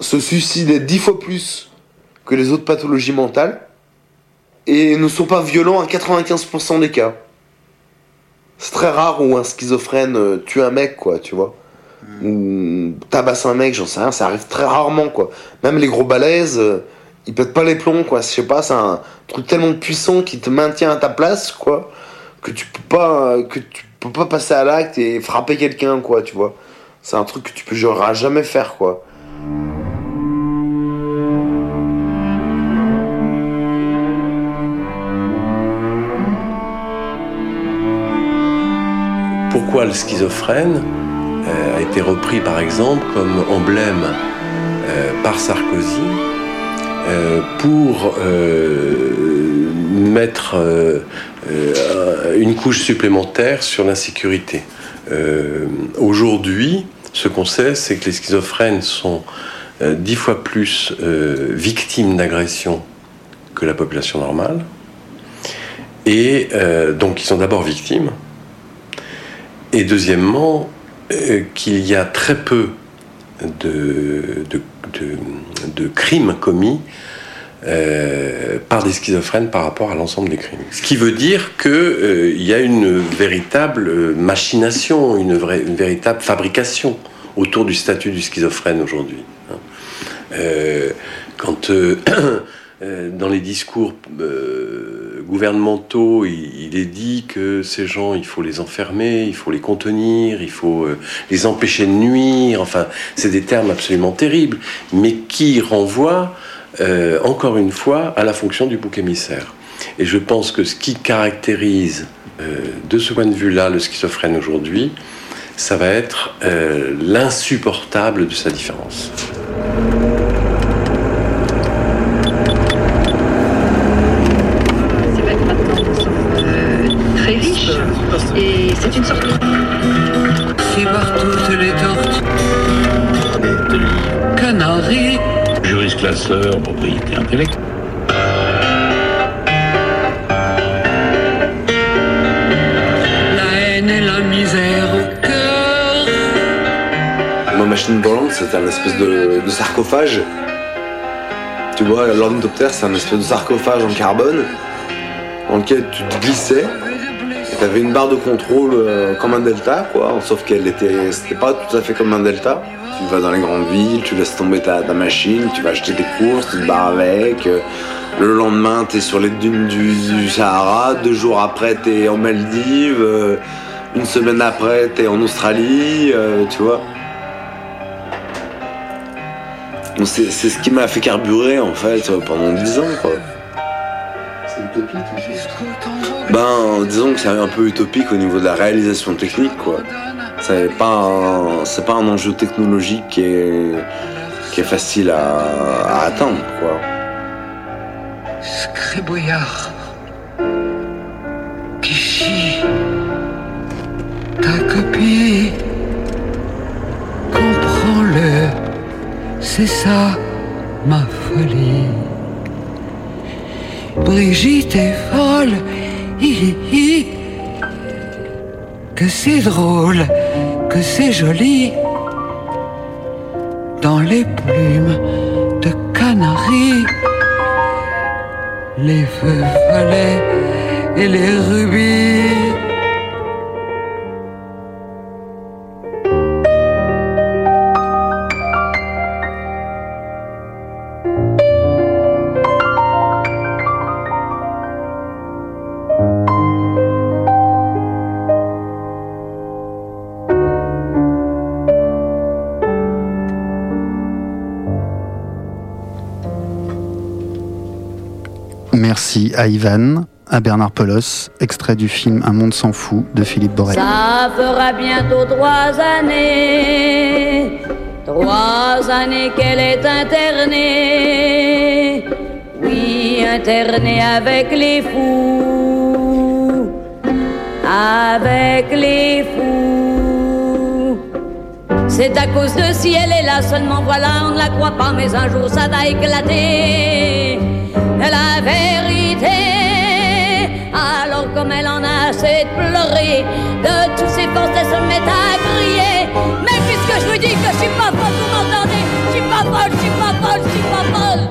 se suicidaient dix fois plus que les autres pathologies mentales, et ne sont pas violents à 95% des cas. C'est très rare où un schizophrène euh, tue un mec, quoi, tu vois. Ou tabasse un mec, j'en sais rien, ça arrive très rarement, quoi. Même les gros balaises, ils pètent pas les plombs, quoi. Je sais pas, c'est un truc tellement puissant qui te maintient à ta place, quoi, que tu peux pas, que tu peux pas passer à l'acte et frapper quelqu'un, quoi, tu vois. C'est un truc que tu peux jamais faire, quoi. Pourquoi le schizophrène euh, a été repris par exemple comme emblème euh, par Sarkozy? Pour euh, mettre euh, euh, une couche supplémentaire sur l'insécurité. Euh, Aujourd'hui, ce qu'on sait, c'est que les schizophrènes sont euh, dix fois plus euh, victimes d'agressions que la population normale. Et euh, donc, ils sont d'abord victimes. Et deuxièmement, euh, qu'il y a très peu de, de, de- crimes commis euh, par des schizophrènes par rapport à l'ensemble des crimes. Ce qui veut dire qu'il y a une véritable machination, une, vraie, une véritable fabrication autour du statut du schizophrène aujourd'hui. hein. Euh, quand euh, euh, dans les discours euh, gouvernementaux, il, est dit que ces gens, il faut les enfermer, il faut les contenir, il faut euh, les empêcher de nuire. Enfin, c'est des termes absolument terribles, mais qui renvoient euh, encore une fois à la fonction du bouc émissaire. Et je pense que ce qui caractérise euh, de ce point de vue-là le schizophrène aujourd'hui, ça va être euh, l'insupportable de sa différence. très riche. Et c'est une sorte de... C'est partout les tortes. Canari. Juriste classeur, propriété intellectuelle. La haine et la misère au cœur. Ma machine volante, c'était un espèce de, de sarcophage. Tu vois, l'ornithoptère, c'est un espèce de sarcophage en carbone dans lequel tu te glissais. T'avais une barre de contrôle euh, comme un delta, quoi. Sauf qu'elle était, c'était pas tout à fait comme un delta. Tu vas dans les grandes villes, tu laisses tomber ta, ta machine, tu vas acheter des courses, tu te barres avec. euh, le lendemain, t'es sur les dunes du, du Sahara. Deux jours après, t'es en Maldives. euh, une semaine après, t'es en Australie, euh, tu vois. Donc C'est c'est ce qui m'a fait carburer en fait pendant 10 ans quoi. C'est utopique Ben disons que c'est un peu utopique au niveau de la réalisation technique quoi. C'est pas c'est pas un enjeu technologique qui est, qui est facile à, à atteindre quoi. Scribouillard. Pichi. Ta copie. Comprends-le. C'est ça, ma folie. Brigitte est folle. Que c'est drôle, que c'est joli. Dans les plumes de canari les feux et les rubis. Ivan, à Bernard Pelos, extrait du film Un monde s'en fout de Philippe Borel. Ça fera bientôt trois années, trois années qu'elle est internée. Oui, internée avec les fous, avec les fous. C'est à cause de si elle est là seulement, voilà, on ne la croit pas, mais un jour ça va éclater. La vérité, alors comme elle en a assez de pleurer, de tous ses forces, elle se met à crier. Mais puisque je vous dis que je suis pas folle, vous m'entendez? Je suis pas folle, je suis pas folle, je suis pas folle.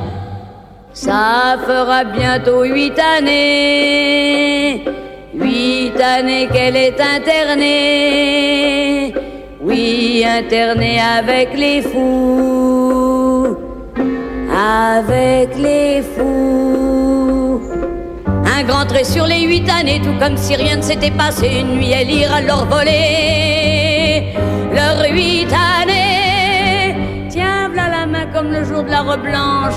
Ça fera bientôt huit années, huit années qu'elle est internée. Oui, internée avec les fous, avec les fous. Grand trait sur les huit années, tout comme si rien ne s'était passé. Une nuit, elle ira leur voler leurs huit années. Tiens, voilà la main comme le jour de la robe blanche.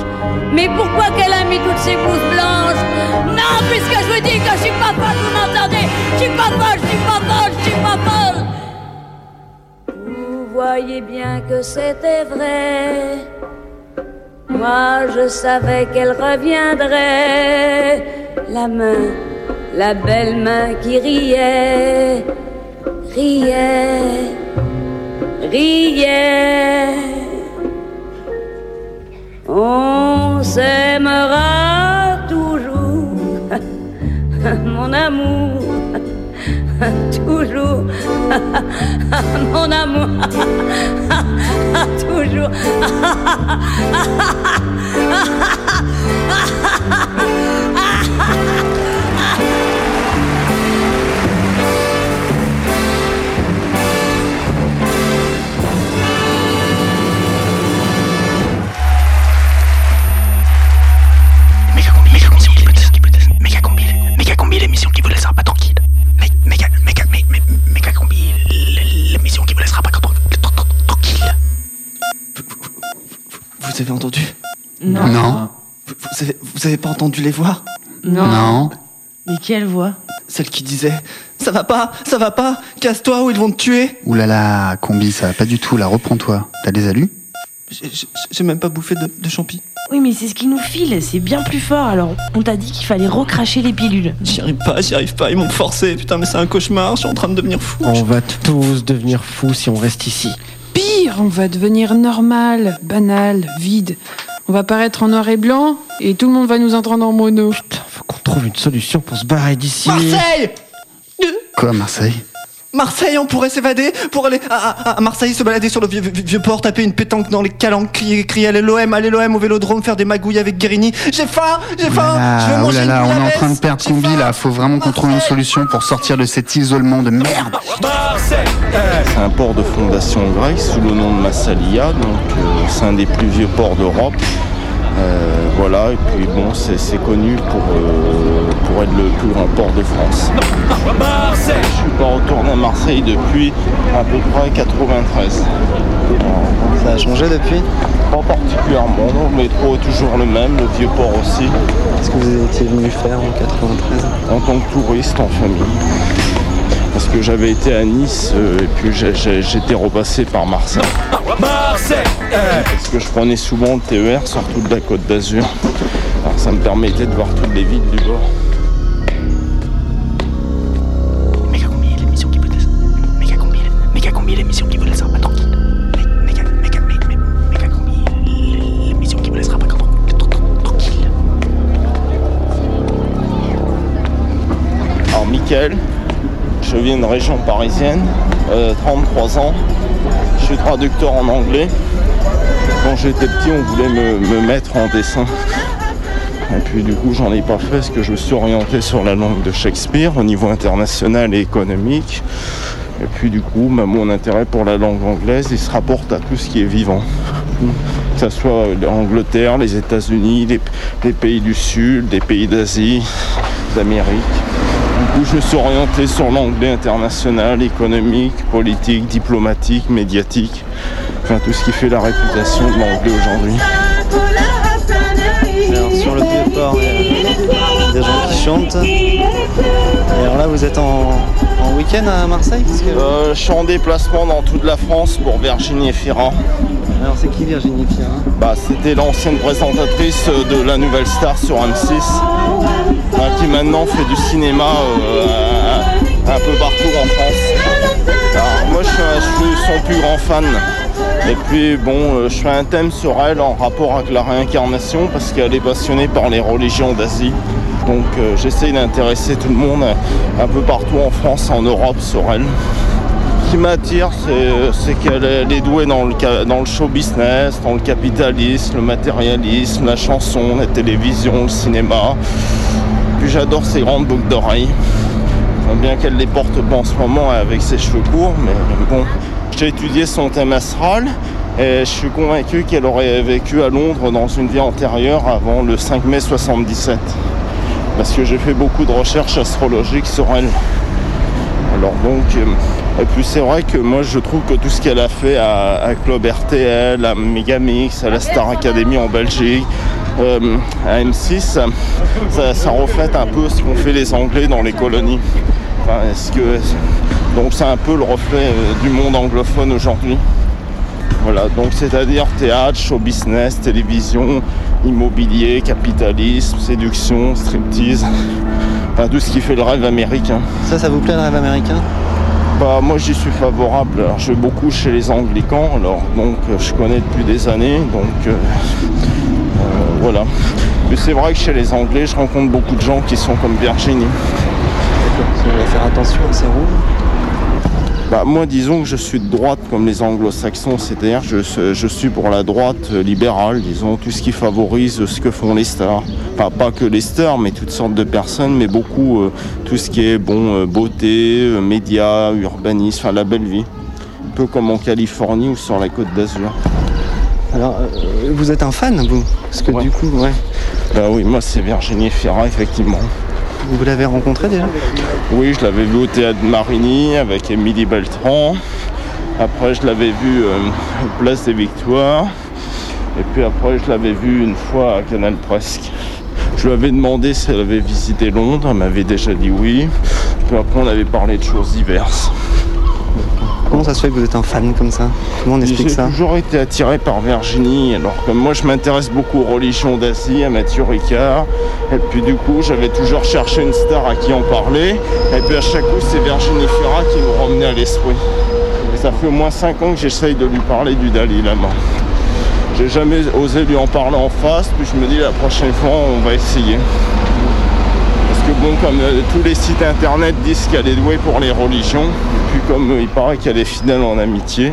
Mais pourquoi qu'elle a mis toutes ses blouses blanches? Non, puisque je vous dis que je suis pas folle, vous m'entendez? Je suis pas folle, je suis pas folle, je suis pas folle. Vous voyez bien que c'était vrai. Moi, je savais qu'elle reviendrait. La main, la belle main qui riait, riait, riait. On s'aimera toujours, mon amour, toujours, mon amour, toujours. Vous laissera pas tranquille. Mé- Méga, méga, mé- mé- méga combi, l'émission qui vous laissera pas tran- tran- tran- tranquille. Vous avez entendu? Non. Non. Vous, vous avez, vous avez pas entendu les voix? Non. Mais quelle voix? Celle qui disait Ça va pas, ça va pas, casse-toi ou ils vont te tuer Ouh là là, combi, ça va pas du tout, là, reprends-toi. T'as des alus? J'ai- même pas bouffé de, de champi. Oui, mais c'est ce qui nous file, c'est bien plus fort. Alors, on t'a dit qu'il fallait recracher les pilules. J'y arrive pas, j'y arrive pas, ils m'ont forcé. Putain, mais c'est un cauchemar, je suis en train de devenir fou. On va tous devenir fous si on reste ici. Pire, on va devenir normal, banal, vide. On va paraître en noir et blanc et tout le monde va nous entendre en mono. Faut qu'on trouve une solution pour se barrer d'ici. Marseille Quoi, Marseille Marseille, on pourrait s'évader pour aller à, à- à Marseille, se balader sur le vieux, vieux- vieux port, taper une pétanque dans les calanques, crier, crier à l'OM, aller l'OM au vélodrome, faire des magouilles avec Guérini. J'ai faim, j'ai faim, je veux Ah, oh manger là une là, on est en train de perdre combi là. Faut vraiment qu'on trouve une solution pour sortir de cet isolement de merde. C'est un port de fondation grecque sous le nom de Massalia, donc euh, c'est un des plus vieux ports d'Europe. Euh, voilà, et puis bon, c'est c'est connu pour, euh, pour être le plus grand port de France. Je suis pas retourné à Marseille depuis à peu près 93. Ça a changé depuis? Pas particulièrement, non, le métro est toujours le même, le vieux port aussi. Qu'est-ce que vous étiez venu faire en 93 En tant que touriste en famille parce que j'avais été à Nice euh, et puis j'étais repassé par Marseille. Parce que je prenais souvent le TER, surtout de la Côte d'Azur. Alors ça me permettait de voir toutes les villes du bord. Méga je viens de région parisienne, euh, 33 ans, je suis traducteur en anglais. Quand j'étais petit, on voulait me, me mettre en dessin. Et puis du coup, j'en ai pas fait parce que je me suis orienté sur la langue de Shakespeare au niveau international et économique. Et puis du coup, bah, mon intérêt pour la langue anglaise, il se rapporte à tout ce qui est vivant. Que ce soit l'Angleterre, les États-Unis, les, les pays du Sud, des pays d'Asie, d'Amérique. Coup, je me suis orienté sur l'anglais international, économique, politique, diplomatique, médiatique. Enfin, tout ce qui fait la réputation de l'anglais aujourd'hui. Alors, sur le port, il y a- chante. Et alors là, vous êtes en, en week-end à Marseille parce que- Euh, je suis en déplacement dans toute la France pour Virginie Efira. Alors c'est qui Virginie Fira Bah, c'était l'ancienne présentatrice de la Nouvelle Star sur M6, bah, qui maintenant fait du cinéma euh, un, peu partout en France. Alors, moi, je suis, son plus grand fan. Et puis, bon, euh, je fais un thème sur elle en rapport avec la réincarnation parce qu'elle est passionnée par les religions d'Asie. Donc, euh, j'essaye d'intéresser tout le monde un peu partout en France, en Europe, sur elle. Qui m'attire, c'est- qu'elle est, douée dans le, dans le show business, dans le capitalisme, le matérialisme, la chanson, la télévision, le cinéma. Puis j'adore ses grandes boucles d'oreilles. Bien qu'elle les porte pas en ce moment avec ses cheveux courts, mais bon. J'ai étudié son thème astral et je suis convaincu qu'elle aurait vécu à Londres dans une vie antérieure avant le 5 mai 77. Parce que j'ai fait beaucoup de recherches astrologiques sur elle. Alors donc, euh, et puis c'est vrai que moi je trouve que tout ce qu'elle a fait à, Club RTL, à Megamix, à la Star Academy en Belgique, euh, à M6, ça, reflète un peu ce qu'ont fait les Anglais dans les colonies. Enfin, que, donc c'est un peu le reflet euh, du monde anglophone aujourd'hui. Voilà, donc c'est-à-dire théâtre, show business, télévision, immobilier, capitalisme, séduction, striptease, enfin tout ce qui fait le rêve américain. Ça, ça vous plaît le rêve américain? Bah moi j'y suis favorable. Je vais beaucoup chez les anglicans, alors donc euh, je connais depuis des années, donc euh, euh, voilà. Mais c'est vrai que chez les Anglais, je rencontre beaucoup de gens qui sont comme Virginie. Vous allez faire attention ces roues. Bah, moi, disons que je suis de droite comme les anglo-saxons, c'est-à-dire je, je suis pour la droite libérale, disons, tout ce qui favorise ce que font les stars. Enfin, pas que les stars, mais toutes sortes de personnes, mais beaucoup euh, tout ce qui est bon, euh, beauté, euh, médias, urbanisme, enfin la belle vie. Un peu comme en Californie ou sur la côte d'Azur. Alors, vous êtes un fan, vous? Parce que du coup, ouais. Bah oui, moi c'est Virginie Fira, effectivement. Vous l'avez rencontré déjà Oui, je l'avais vu au théâtre Marigny avec Émilie Beltran. Après, je l'avais vu euh, Place des Victoires. Et puis après, je l'avais vu une fois à Canal Presque. Je lui avais demandé si elle avait visité Londres. Elle m'avait déjà dit oui. Puis après, on avait parlé de choses diverses. Comment ça se fait que vous êtes un fan comme ça Comment on explique J'ai ça toujours été attiré par Virginie. Alors comme moi je m'intéresse beaucoup aux religions d'Asie, à Mathieu Ricard. Et puis du coup j'avais toujours cherché une star à qui en parler. Et puis à chaque coup c'est Virginie Fira qui me revenait à l'esprit. Ça fait au moins 5 ans que j'essaye de lui parler du Dalai Lama. J'ai jamais osé lui en parler en face, puis je me dis la prochaine fois on va essayer. Bon, comme euh, tous les sites internet disent qu'elle est douée pour les religions, et puis comme euh, il paraît qu'elle est fidèle en amitié,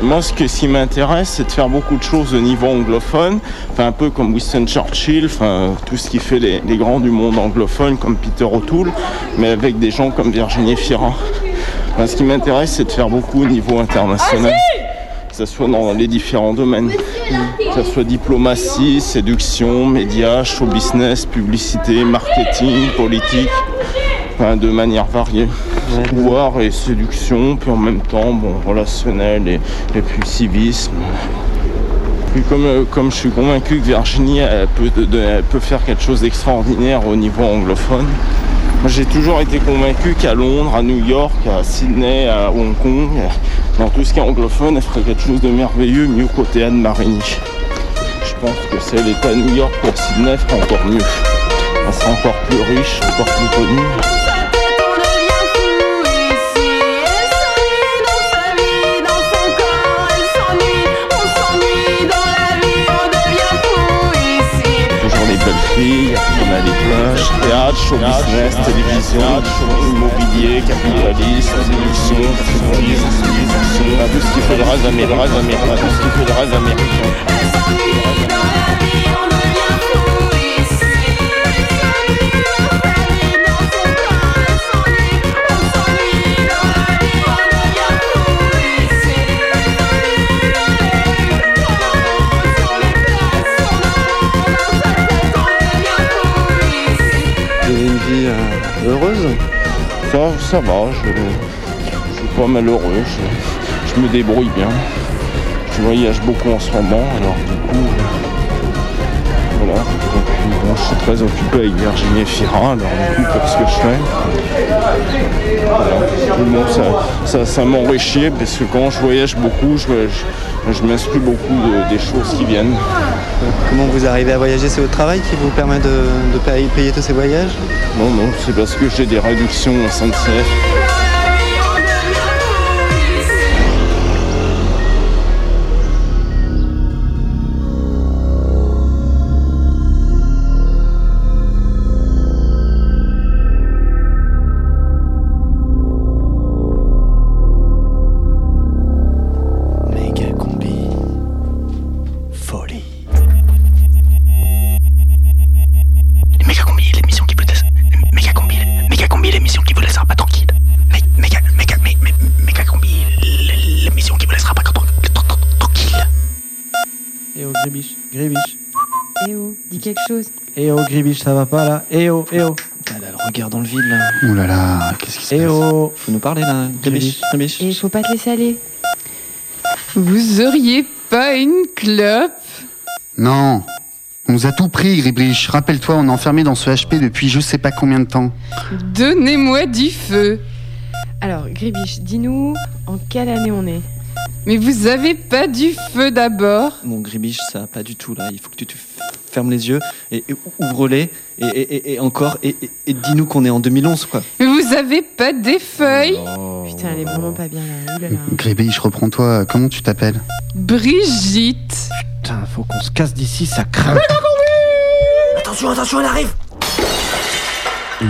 moi ce, que, qui m'intéresse c'est de faire beaucoup de choses au niveau anglophone, enfin un peu comme Winston Churchill, enfin tout ce qui fait les, grands du monde anglophone comme Peter O'Toole, mais avec des gens comme Virginie Fira. Ce qui m'intéresse c'est de faire beaucoup au niveau international ce soit dans les différents domaines, que ce soit diplomatie, séduction, médias, show business, publicité, marketing, politique, enfin, de manière variée. Pouvoir et séduction, puis en même temps, bon, relationnel et, et puis civisme. Puis comme, euh, comme je suis convaincu que Virginie elle peut, elle peut faire quelque chose d'extraordinaire au niveau anglophone, j'ai toujours été convaincu qu'à Londres, à New York, à Sydney, à Hong Kong, dans tout ce qui est anglophone, elle ferait quelque chose de merveilleux, mieux qu'au théâtre Marigny. Je pense que c'est l'État New York pour Sydney ferait encore mieux. Elle serait encore plus riche, encore plus connue. Toujours les belles filles, théâtre, show business, télévision, immobilier, capitalisme, séduction, tout ce qui fait le rêve américain, le rêve américain, tout ce qui fait le Ça, va, je, je suis pas malheureux, je, me débrouille bien. Je voyage beaucoup en ce moment, alors du coup, voilà. Bon, je suis très occupé avec Virginie Fira, alors du coup, pour ce que je fais. Voilà. Bon, ça, ça, m'enrichit parce que quand je voyage beaucoup, je, je, m'inspire beaucoup de- des choses qui viennent. Comment vous arrivez à voyager? C'est votre travail qui vous permet de, payer tous ces voyages? Non, non, c'est parce que j'ai des réductions en SNCF. Gribiche, ça va pas là Eh oh, eh oh. Elle a le regard dans le vide là. Ouh là là, qu'est-ce qui se Eh passe oh, faut nous parler là, Gribiche, Gribiche. Et faut pas te laisser aller. Vous auriez pas une clope Non On nous a tout pris, Gribrich. Rappelle-toi, on est enfermé dans ce HP depuis je sais pas combien de temps. Donnez-moi du feu. Alors, Gribiche, dis-nous en quelle année on est? Mais vous avez pas du feu d'abord Mon Gribiche, ça va pas du tout là. Il faut que tu te f- fermes les yeux et, et ouvre-les et, et- et- et encore et, et- et dis-nous qu'on est en 2011 quoi. Mais vous avez pas des feuilles Putain, elle est vraiment pas bien là. Ouh là là. Gribrich, reprends-toi. Comment tu t'appelles? Brigitte Putain, faut qu'on se casse d'ici, ça craint. Attention, attention, elle arrive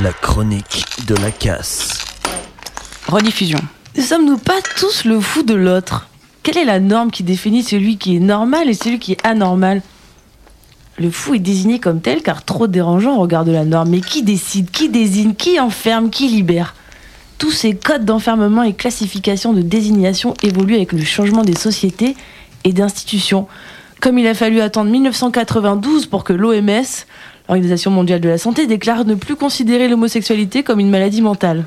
La chronique de la casse. Rediffusion. Ne sommes-nous pas tous le fou de l'autre? Quelle est la norme qui définit celui qui est normal et celui qui est anormal? Le fou est désigné comme tel car trop dérangeant au regard de la norme. Mais qui décide Qui désigne Qui enferme Qui libère? Tous ces codes d'enfermement et classification de désignation évoluent avec le changement des sociétés et d'institutions. Comme il a fallu attendre 1992 pour que l'OMS, l'Organisation mondiale de la santé, déclare ne plus considérer l'homosexualité comme une maladie mentale.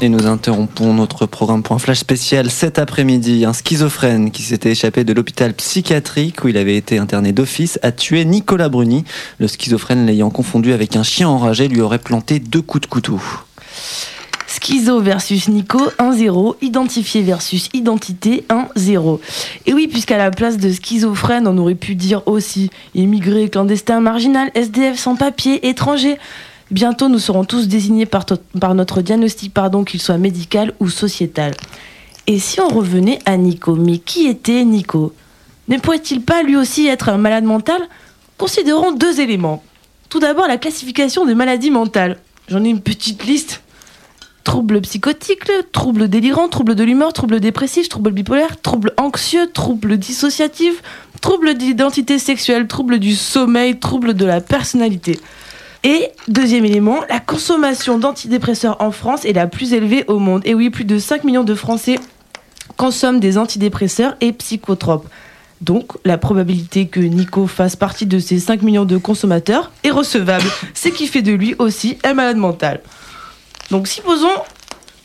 Et nous interrompons notre programme pour un flash spécial cet après-midi. Un schizophrène qui s'était échappé de l'hôpital psychiatrique où il avait été interné d'office a tué Nicolas Bruni. Le schizophrène l'ayant confondu avec un chien enragé lui aurait planté deux coups de couteau. Schizo versus Nico, 1-0. Identifié versus identité, 1-0. Et oui, puisqu'à la place de schizophrène, on aurait pu dire aussi immigré, clandestin, marginal, SDF sans papier, étranger. Bientôt, nous serons tous désignés par, notre diagnostic, pardon, qu'il soit médical ou sociétal. Et si on revenait à Nico Mais qui était Nico? Ne pourrait-il pas lui aussi être un malade mental? Considérons deux éléments. Tout d'abord, la classification des maladies mentales. J'en ai une petite liste. Troubles psychotiques, troubles délirants, troubles de l'humeur, troubles dépressifs, troubles bipolaires, troubles anxieux, troubles dissociatifs, troubles d'identité sexuelle, troubles du sommeil, troubles de la personnalité. Et deuxième élément, la consommation d'antidépresseurs en France est la plus élevée au monde. Et oui, plus de 5 millions de Français consomment des antidépresseurs et psychotropes. Donc, la probabilité que Nico fasse partie de ces 5 millions de consommateurs est recevable, ce qui fait de lui aussi un malade mental. Donc, supposons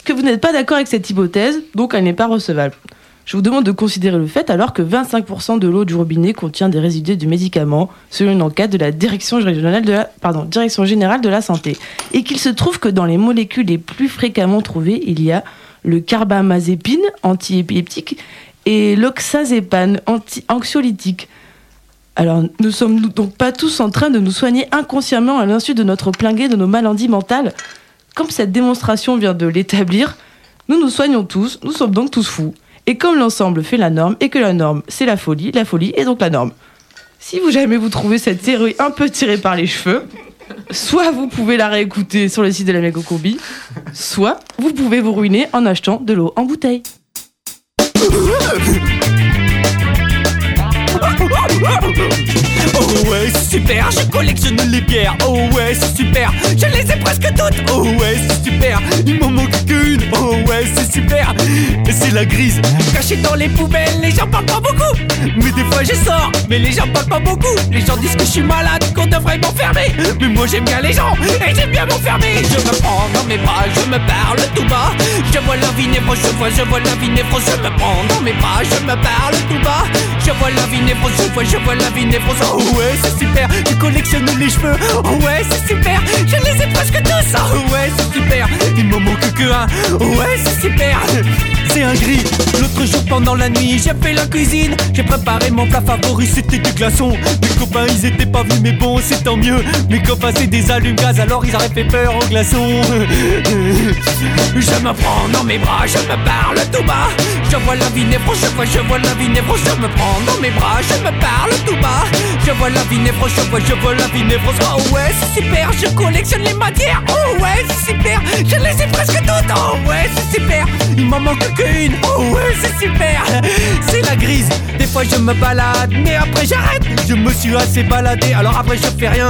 que vous n'êtes pas d'accord avec cette hypothèse, donc elle n'est pas recevable. Je vous demande de considérer le fait alors que 25% de l'eau du robinet contient des résidus de médicaments, selon une enquête de la Direction, générale de la santé, et qu'il se trouve que dans les molécules les plus fréquemment trouvées, il y a le carbamazépine, antiépileptique, et l'oxazépane, anti-anxiolytique. Alors, ne sommes-nous donc pas tous en train de nous soigner inconsciemment à l'insu de notre plein de nos maladies mentales Comme cette démonstration vient de l'établir, nous nous soignons tous, nous sommes donc tous fous. Et comme l'ensemble fait la norme, et que la norme c'est la folie, la folie est donc la norme. Si vous jamais vous trouvez cette théorie un peu tirée par les cheveux, soit vous pouvez la réécouter sur le site de la Megacombi, soit vous pouvez vous ruiner en achetant de l'eau en bouteille. Oh ouais, c'est super, je collectionne les bières. Oh ouais, c'est super, je les ai presque toutes. Oh ouais, c'est super, il m'en manque qu'une. Oh ouais, c'est super, c'est la grise. Cachée dans les poubelles, les gens parlent pas beaucoup. Mais des fois je sors, mais les gens parlent pas beaucoup. Les gens disent que je suis malade, qu'on devrait m'enfermer. Mais moi j'aime bien les gens et j'aime bien m'enfermer. Je me prends dans mes bras, je me parle tout bas. Je vois la vie névrose, je vois, je vois la vie névrose. Je me prends dans mes bras, je me parle tout bas. Je vois la vie névrose, je vois, je vois la vie névrose. Oh ouais, c'est super, tu collectionnes les cheveux. Ouais, c'est super, je les ai presque tous. Ouais, c'est super, il me manque que un. Ouais, c'est super, c'est un gris. L'autre jour pendant la nuit, j'ai fait la cuisine. J'ai préparé mon plat favori, c'était des glaçons. Mes copains, ils étaient pas venus, mais bon, c'est tant mieux. Mes copains, c'est des allumes-gaz, alors ils auraient fait peur aux glaçons. Je me prends dans mes bras, je me parle tout bas. Je vois la vie je vois, je vois la vie. Je me prends dans mes bras, je me parle tout bas. Je vois la vie je vois, je vois la vie. Oh ouais, c'est super, je collectionne les matières. Oh ouais, c'est super, je les ai presque toutes. Oh ouais, c'est super, il m'en manque Oh ouais, c'est super, c'est la grise. Des fois je me balade, mais après j'arrête. Je me suis assez baladé, alors après je fais rien.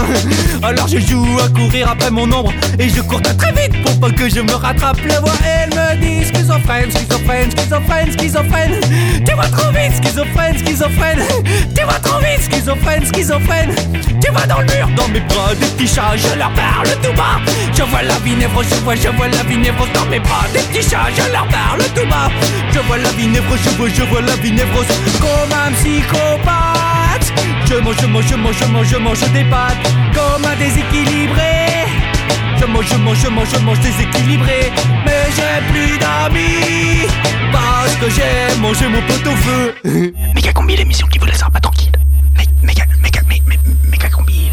Alors je joue à courir après mon ombre et je cours très vite pour pas que je me rattrape. Le voix, elle me dit schizophrène, schizophrène, schizophrène, schizophrène. Tu vas trop vite, schizophrène, schizophrène. Tu vas trop vite, schizophrène, schizophrène. Tu vas dans le mur, dans mes bras, des petits chats, je leur parle tout bas. Je vois la vie névrose, je vois, je vois la vie névrose dans mes bras, des petits chats, je leur parle tout bas. Je vois la vie névrose, je vois, je vois la vie névrose comme un psychopathe. Je mange, je mange, je mange, je mange, je mange des pâtes comme un déséquilibré. Je mange, je mange, je mange, je mange déséquilibré Mais j'ai plus d'amis Parce que j'ai mangé mon pot au feu Méga combi, l'émission qui vous laissera pas tranquille. Mé- Méga, méga, mé- mé- méga combi,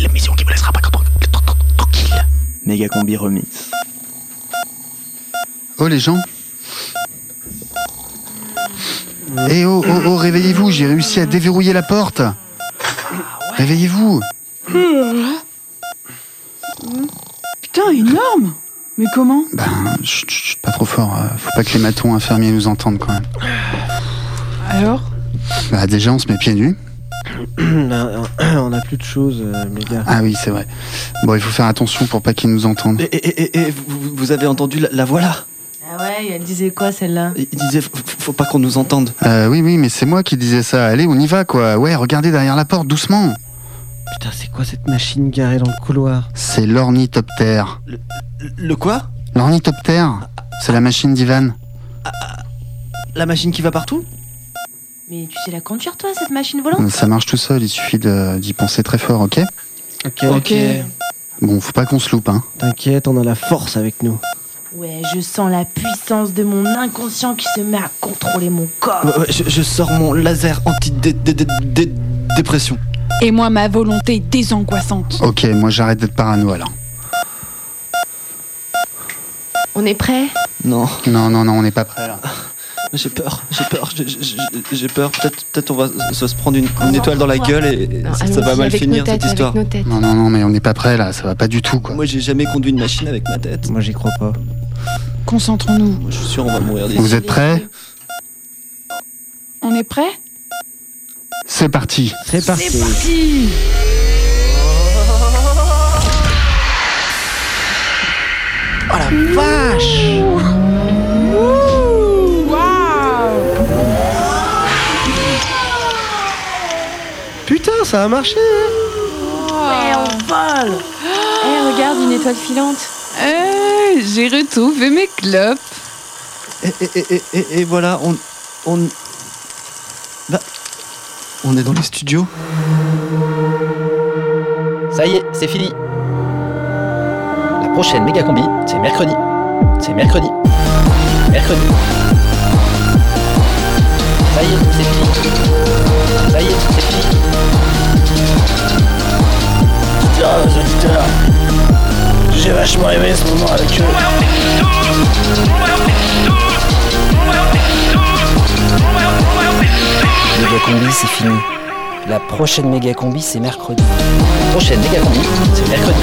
l'émission qui vous laissera pas tran- tran- tran- tranquille. Méga combi remix. Oh les gens Eh oh, oh, oh, réveillez-vous, j'ai réussi à déverrouiller la porte Réveillez-vous Putain, énorme Mais comment Ben, chut, chut, chut, pas trop fort, euh, faut pas que les matons infirmiers nous entendent quand même. Alors Bah déjà on se met pieds nus. on a plus de choses, méga. Ah oui, c'est vrai. Bon, il faut faire attention pour pas qu'ils nous entendent. Et, et- et- et vous, vous avez entendu la, la voix là? Ah ouais, elle disait quoi celle-là? Il disait faut, faut pas qu'on nous entende. Euh, oui, oui, mais c'est moi qui disais ça. Allez, on y va quoi. Ouais, regardez derrière la porte, doucement. Putain, c'est quoi cette machine garée dans le couloir? C'est l'ornithoptère. Le quoi? L'ornithoptère C'est la machine d'Ivan. La machine qui va partout? Mais tu sais la conduire toi, cette machine volante? Ça marche tout seul, il suffit d'y penser très fort, ok Ok. Ok. Bon, faut pas qu'on se loupe, hein. T'inquiète, on a la force avec nous. Ouais, je sens la puissance de mon inconscient qui se met à contrôler mon corps. Ouais, ouais, je, je sors mon laser anti-dépression. Et moi, ma volonté désangoissante. Ok, moi j'arrête d'être parano alors. On est prêt? Non. Non, non, non, on n'est pas prêt là. J'ai peur, j'ai peur, j'ai- peur. Peut-être peut-être on va se se prendre une, une étoile dans la gueule et, Non, ça, ça va mal finir têtes, cette histoire. Non, non, non, mais on n'est pas prêt là, ça va pas du tout quoi. Moi j'ai jamais conduit une machine avec ma tête. Moi j'y crois pas. Concentrons-nous. Je suis sûr on va mourir d'ici. Vous êtes prêts On est prêt C'est parti. C'est parti. C'est parti Oh la vache Putain, ça a marché hein. Ouais, on vole Eh, regarde, une étoile filante. Eh, J'ai retrouvé mes clopes. Et, et- et- et- et voilà, on, on, bah, on est dans les studios. Ça y est, c'est fini. La prochaine méga combi, c'est mercredi. C'est mercredi. Mercredi. Ça y est, c'est fini. Ça y est, c'est fini. Putain, aux auditeurs, j'ai vachement aimé ce moment avec eux. Méga combi, c'est fini. La prochaine méga combi, c'est mercredi. La prochaine méga combi, c'est mercredi.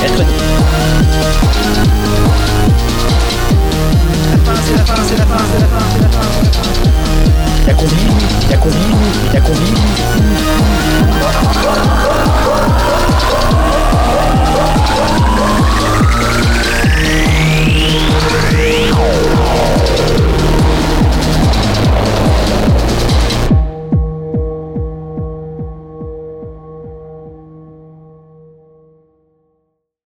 Mercredi. C'est la fin, c'est la fin, c'est la fin, c'est la fin. Méga combi, méga combi, méga combi. Oh,